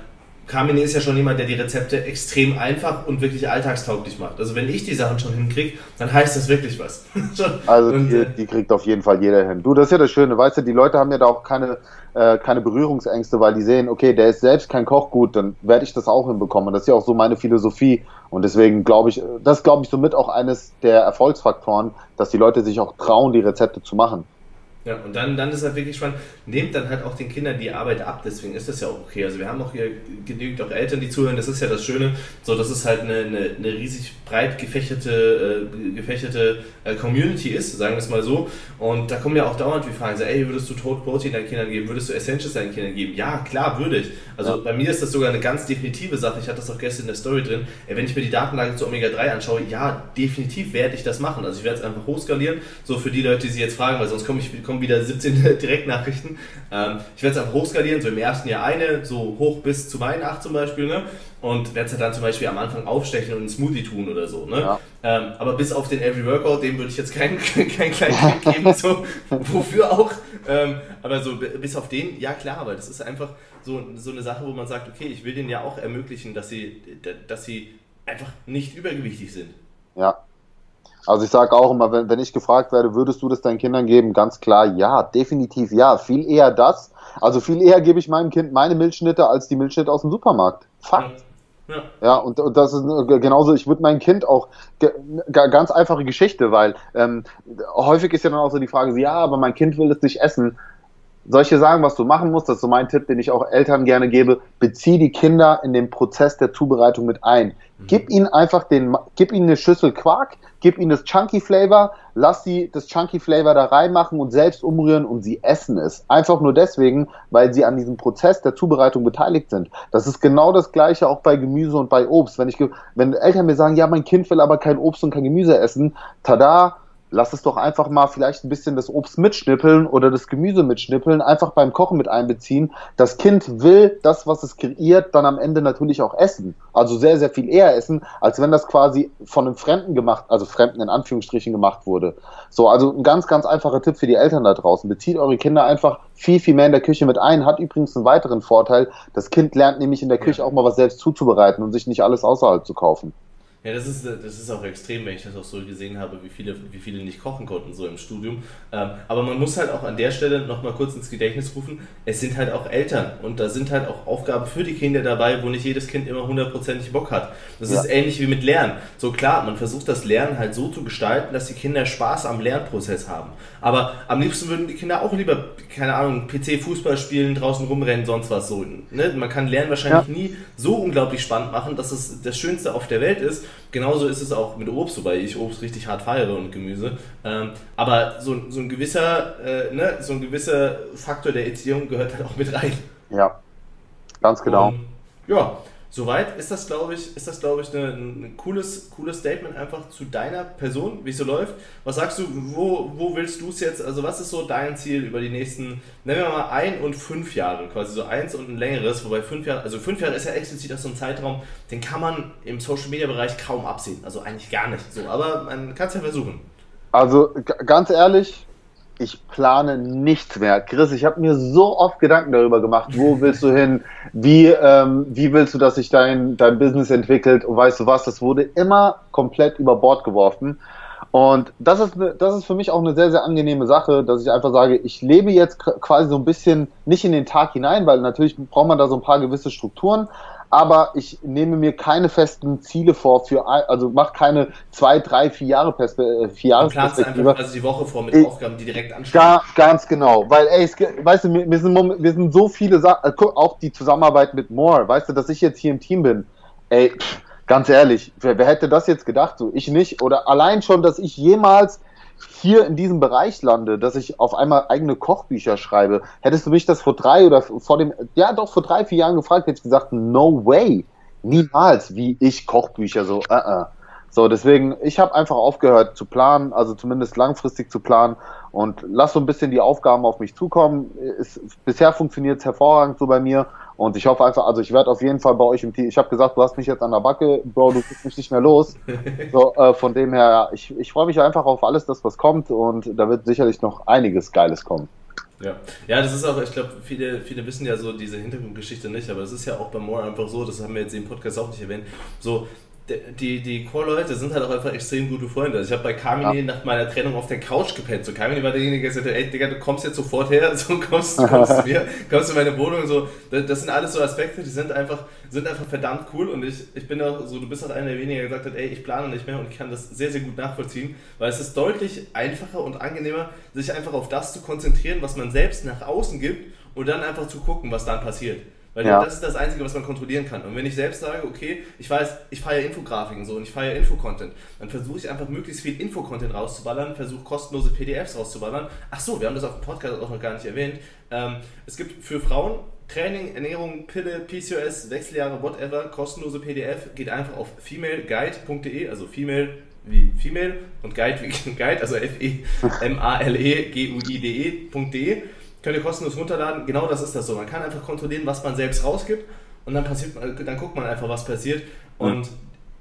Carmine ist ja schon jemand, der die Rezepte extrem einfach und wirklich alltagstauglich macht. Also wenn ich die Sachen schon hinkriege, dann heißt das wirklich was. [LAUGHS] also und, die, äh, die, kriegt auf jeden Fall jeder hin. Du, das ist ja das Schöne, weißt du, die Leute haben ja da auch keine, äh, keine Berührungsängste, weil die sehen, okay, der ist selbst kein Koch, gut, dann werde ich das auch hinbekommen. Das ist ja auch so meine Philosophie. Und deswegen glaube ich, das glaube ich somit auch eines der Erfolgsfaktoren, dass die Leute sich auch trauen, die Rezepte zu machen. Ja, und dann, dann ist halt wirklich spannend, nehmt dann halt auch den Kindern die Arbeit ab, deswegen ist das ja auch okay. Also wir haben auch hier genügend auch Eltern, die zuhören, das ist ja das Schöne, so dass es halt eine, eine, eine riesig breit gefächerte, äh, gefächerte äh, Community ist, sagen wir es mal so. Und da kommen ja auch dauernd wie Fragen, so, ey, würdest du Total Protein deinen Kindern geben, würdest du Essentials deinen Kindern geben? Ja, klar, würde ich. Also ja. bei mir ist das sogar eine ganz definitive Sache, ich hatte das auch gestern in der Story drin, ey, wenn ich mir die Datenlage zu Omega-3 anschaue, ja, definitiv werde ich das machen. Also ich werde es einfach hochskalieren, so für die Leute, die sich jetzt fragen, weil sonst komme ich, kommen wieder 17 [LAUGHS] Direktnachrichten. Ähm, ich werde es einfach hochskalieren, so im ersten Jahr eine, so hoch bis zu meinen 8 zum Beispiel, ne? Und werde es dann zum Beispiel am Anfang aufstechen und einen Smoothie tun oder so, ne? Ja. Ähm, aber bis auf den Every Workout, dem würde ich jetzt keinen [LAUGHS] kein kleinen Klick [LAUGHS] geben, so, wofür auch. Ähm, aber so bis auf den, ja klar, weil das ist einfach so, so eine Sache, wo man sagt, okay, ich will denen ja auch ermöglichen, dass sie, dass sie einfach nicht übergewichtig sind. Ja, also ich sage auch immer, wenn, wenn ich gefragt werde, würdest du das deinen Kindern geben? Ganz klar, ja, definitiv ja. Viel eher das. Also viel eher gebe ich meinem Kind meine Milchschnitte als die Milchschnitte aus dem Supermarkt. Fakt. Ja. ja, und, und das ist genauso, ich würde mein Kind auch, ganz einfache Geschichte, weil ähm, häufig ist ja dann auch so die Frage, ja, aber mein Kind will es nicht essen. Soll ich dir sagen, was du machen musst? Das ist so mein Tipp, den ich auch Eltern gerne gebe. Bezieh die Kinder in den Prozess der Zubereitung mit ein. Mhm. Gib ihnen einfach den, gib ihnen eine Schüssel Quark, gib ihnen das Chunky Flavor, lass sie das Chunky Flavor da reinmachen und selbst umrühren und sie essen es. Einfach nur deswegen, weil sie an diesem Prozess der Zubereitung beteiligt sind. Das ist genau das Gleiche auch bei Gemüse und bei Obst. Wenn ich, wenn Eltern mir sagen, ja, mein Kind will aber kein Obst und kein Gemüse essen, tada, lass es doch einfach mal vielleicht ein bisschen das Obst mitschnippeln oder das Gemüse mitschnippeln, einfach beim Kochen mit einbeziehen. Das Kind will das, was es kreiert, dann am Ende natürlich auch essen. Also sehr, sehr viel eher essen, als wenn das quasi von einem Fremden gemacht, also Fremden in Anführungsstrichen gemacht wurde. So, also ein ganz, ganz einfacher Tipp für die Eltern da draußen. Bezieht eure Kinder einfach viel, viel mehr in der Küche mit ein. Hat übrigens einen weiteren Vorteil. Das Kind lernt nämlich in der Küche auch mal was selbst zuzubereiten und sich nicht alles außerhalb zu kaufen. Ja, das ist, das ist auch extrem, wenn ich das auch so gesehen habe, wie viele, wie viele nicht kochen konnten so im Studium. Ähm, aber man muss halt auch an der Stelle nochmal kurz ins Gedächtnis rufen, es sind halt auch Eltern und da sind halt auch Aufgaben für die Kinder dabei, wo nicht jedes Kind immer hundertprozentig Bock hat. Das ja. ist ähnlich wie mit Lernen. So klar, man versucht das Lernen halt so zu gestalten, dass die Kinder Spaß am Lernprozess haben. Aber am liebsten würden die Kinder auch lieber, keine Ahnung, PC, Fußball spielen, draußen rumrennen, sonst was so. Ne? Man kann Lernen wahrscheinlich ja. nie so unglaublich spannend machen, dass es das Schönste auf der Welt ist genauso ist es auch mit Obst, wobei ich Obst richtig hart feiere und Gemüse. Ähm, aber so, so, ein gewisser, äh, ne, so ein gewisser Faktor der Erziehung gehört halt auch mit rein. Ja, ganz genau. Und, ja, Soweit ist das, glaube ich, ist das, glaube ich, ein, ein cooles, cooles Statement einfach zu deiner Person, wie es so läuft. Was sagst du, wo, wo willst du es jetzt, also was ist so dein Ziel über die nächsten, nennen wir mal ein und fünf Jahre, quasi so eins und ein längeres, wobei fünf Jahre, also fünf Jahre ist ja explizit auch so ein Zeitraum, den kann man im Social Media Bereich kaum absehen, also eigentlich gar nicht so, aber man kann es ja versuchen. Also ganz ehrlich, ich plane nichts mehr. Chris, ich habe mir so oft Gedanken darüber gemacht, wo [LAUGHS] willst du hin, wie, ähm, wie willst du, dass sich dein, dein Business entwickelt und weißt du was, das wurde immer komplett über Bord geworfen. Und das ist, ne, das ist für mich auch eine sehr, sehr angenehme Sache, dass ich einfach sage, ich lebe jetzt quasi so ein bisschen nicht in den Tag hinein, weil natürlich braucht man da so ein paar gewisse Strukturen, aber ich nehme mir keine festen Ziele vor für, also mach keine zwei, drei, vier Jahre Perspe äh, vier Jahres Perspektive. einfach also die Woche vor mit ich, Aufgaben, die direkt anstehen. Ga, ganz genau, weil ey, es, weißt du, mir, sind, mir sind so viele Sachen, äh, auch die Zusammenarbeit mit Moore, weißt du, dass ich jetzt hier im Team bin, ey, pff, ganz ehrlich, wer, wer hätte das jetzt gedacht, so ich nicht, oder allein schon, dass ich jemals hier in diesem Bereich lande, dass ich auf einmal eigene Kochbücher schreibe. Hättest du mich das vor drei oder vor dem, ja doch vor drei, vier Jahren gefragt, hätte ich gesagt, no way. Niemals, wie ich Kochbücher so, uh -uh. So, deswegen, ich habe einfach aufgehört zu planen, also zumindest langfristig zu planen und lass so ein bisschen die Aufgaben auf mich zukommen. Es, bisher funktioniert es hervorragend so bei mir und ich hoffe einfach, also ich werde auf jeden Fall bei euch im Team. Ich habe gesagt, du hast mich jetzt an der Backe, Bro, du kriegst mich nicht mehr los. [LAUGHS] So, äh, von dem her, ich, ich freue mich einfach auf alles, das was kommt und da wird sicherlich noch einiges Geiles kommen. Ja. ja, das ist auch, ich glaube, viele, viele wissen ja so diese Hintergrundgeschichte nicht, aber das ist ja auch bei Moore einfach so, das haben wir jetzt im Podcast auch nicht erwähnt, so, die, die Core-Leute sind halt auch einfach extrem gute Freunde. Also ich habe bei Carmine ja. nach meiner Trennung auf der Couch gepennt. So Carmine war derjenige, der gesagt hat, ey Digga, du kommst jetzt sofort her, [LAUGHS] so kommst, kommst [LAUGHS] zu mir, kommst in meine Wohnung. So. Das, das, sind alles so Aspekte, die sind einfach, sind einfach verdammt cool und ich, ich bin auch so, du bist auch einer der wenigen, der gesagt hat, ey, ich plane nicht mehr und ich kann das sehr, sehr gut nachvollziehen, weil es ist deutlich einfacher und angenehmer, sich einfach auf das zu konzentrieren, was man selbst nach außen gibt und dann einfach zu gucken, was dann passiert. Weil ja. das ist das Einzige, was man kontrollieren kann. Und wenn ich selbst sage, okay, ich weiß, ich feiere Infografiken so und ich feiere Info-Content, dann versuche ich einfach möglichst viel Info-Content rauszuballern, versuche kostenlose PDFs rauszuballern. Ach so, wir haben das auf dem Podcast auch noch gar nicht erwähnt. Ähm, es gibt für Frauen Training, Ernährung, Pille, PCOS, Wechseljahre, whatever, kostenlose PDF. Geht einfach auf femaleguide.de, also female wie Female und Guide wie [LAUGHS] Guide, also F-E-M-A-L-E-G-U-I-D-E.de könnt ihr kostenlos runterladen. Genau das ist das so. Man kann einfach kontrollieren, was man selbst rausgibt und dann passiert, dann guckt man einfach, was passiert. Und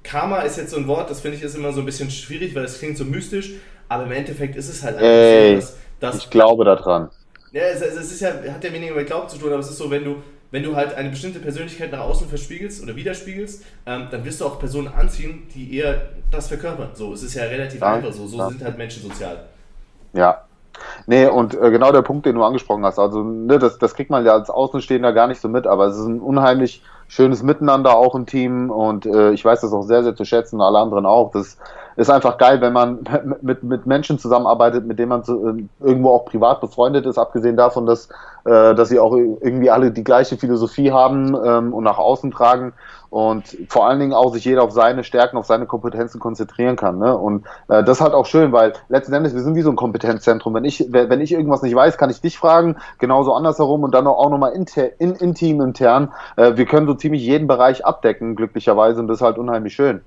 Karma ist jetzt so ein Wort, das finde ich ist immer so ein bisschen schwierig, weil es klingt so mystisch, aber im Endeffekt ist es halt einfach Ey, so, dass, dass ich glaube daran. Ja, es, es ist ja, hat ja weniger mit Glauben zu tun, aber es ist so, wenn du, wenn du halt eine bestimmte Persönlichkeit nach außen verspiegelst oder widerspiegelst, ähm, dann wirst du auch Personen anziehen, die eher das verkörpern. So, es ist ja relativ ja, einfach so. So ja. sind halt Menschen sozial. Ja, Nee, und äh, genau der Punkt, den du angesprochen hast, also ne, das, das kriegt man ja als Außenstehender gar nicht so mit, aber es ist ein unheimlich schönes Miteinander auch im Team und äh, ich weiß das auch sehr, sehr zu schätzen, alle anderen auch. Das ist einfach geil, wenn man [LAUGHS] mit, mit Menschen zusammenarbeitet, mit denen man zu, äh, irgendwo auch privat befreundet ist, abgesehen davon, dass, äh, dass sie auch irgendwie alle die gleiche Philosophie haben ähm, und nach außen tragen und vor allen Dingen auch sich jeder auf seine Stärken, auf seine Kompetenzen konzentrieren kann. Ne? Und äh, das ist halt auch schön, weil letzten Endes, wir sind wie so ein Kompetenzzentrum. Wenn ich, wenn ich irgendwas nicht weiß, kann ich dich fragen, genauso andersherum und dann auch nochmal in, intim intern. Äh, wir können so ziemlich jeden Bereich abdecken, glücklicherweise, und das ist halt unheimlich schön.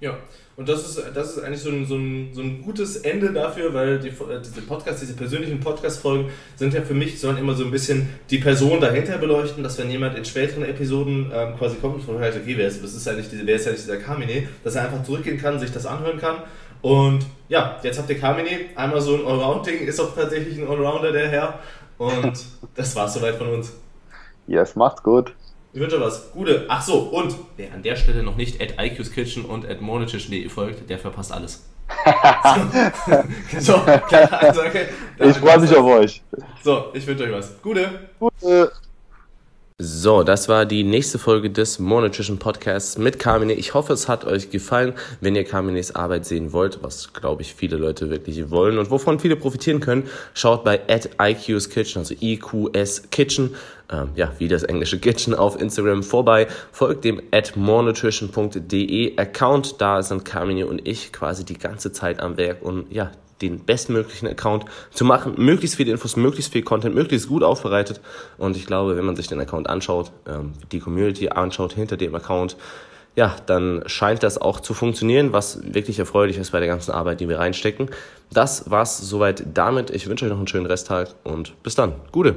Ja, und das ist, das ist eigentlich so ein, so, ein, so ein gutes Ende dafür, weil die, äh, diese Podcasts, diese persönlichen Podcast-Folgen sind ja für mich, sollen immer so ein bisschen die Person dahinter beleuchten, dass wenn jemand in späteren Episoden ähm, quasi kommt und fragt, okay, wer ist, das ist ja nicht, wer ist ja nicht dieser Kamine, dass er einfach zurückgehen kann, sich das anhören kann. Und ja, jetzt habt ihr Kamine, einmal so ein Allround-Ding, ist auch tatsächlich ein Allrounder, der Herr. Und [LAUGHS] das war's soweit von uns. Yes, macht's gut. Ich wünsche was. Gute. Ach so, und wer an der Stelle noch nicht at IQ's Kitchen und at monetition.de folgt, der verpasst alles. [LAUGHS] [LAUGHS] so, kleine Ansage. Ich freue mich auf euch. So, ich wünsche euch was. Gute. Gute. So, das war die nächste Folge des Monetischen Podcasts mit Carmine. Ich hoffe, es hat euch gefallen. Wenn ihr Carmines Arbeit sehen wollt, was glaube ich viele Leute wirklich wollen und wovon viele profitieren können, schaut bei at IQ's Kitchen, also IQS Kitchen, ähm, ja, wie das englische Kitchen auf Instagram vorbei. Folgt dem at morenutrition.de Account. Da sind Carmine und ich quasi die ganze Zeit am Werk und ja, den bestmöglichen Account zu machen, möglichst viele Infos, möglichst viel Content, möglichst gut aufbereitet. Und ich glaube, wenn man sich den Account anschaut, ähm, die Community anschaut hinter dem Account, ja, dann scheint das auch zu funktionieren, was wirklich erfreulich ist bei der ganzen Arbeit, die wir reinstecken. Das war's soweit damit. Ich wünsche euch noch einen schönen Resttag und bis dann. Gute.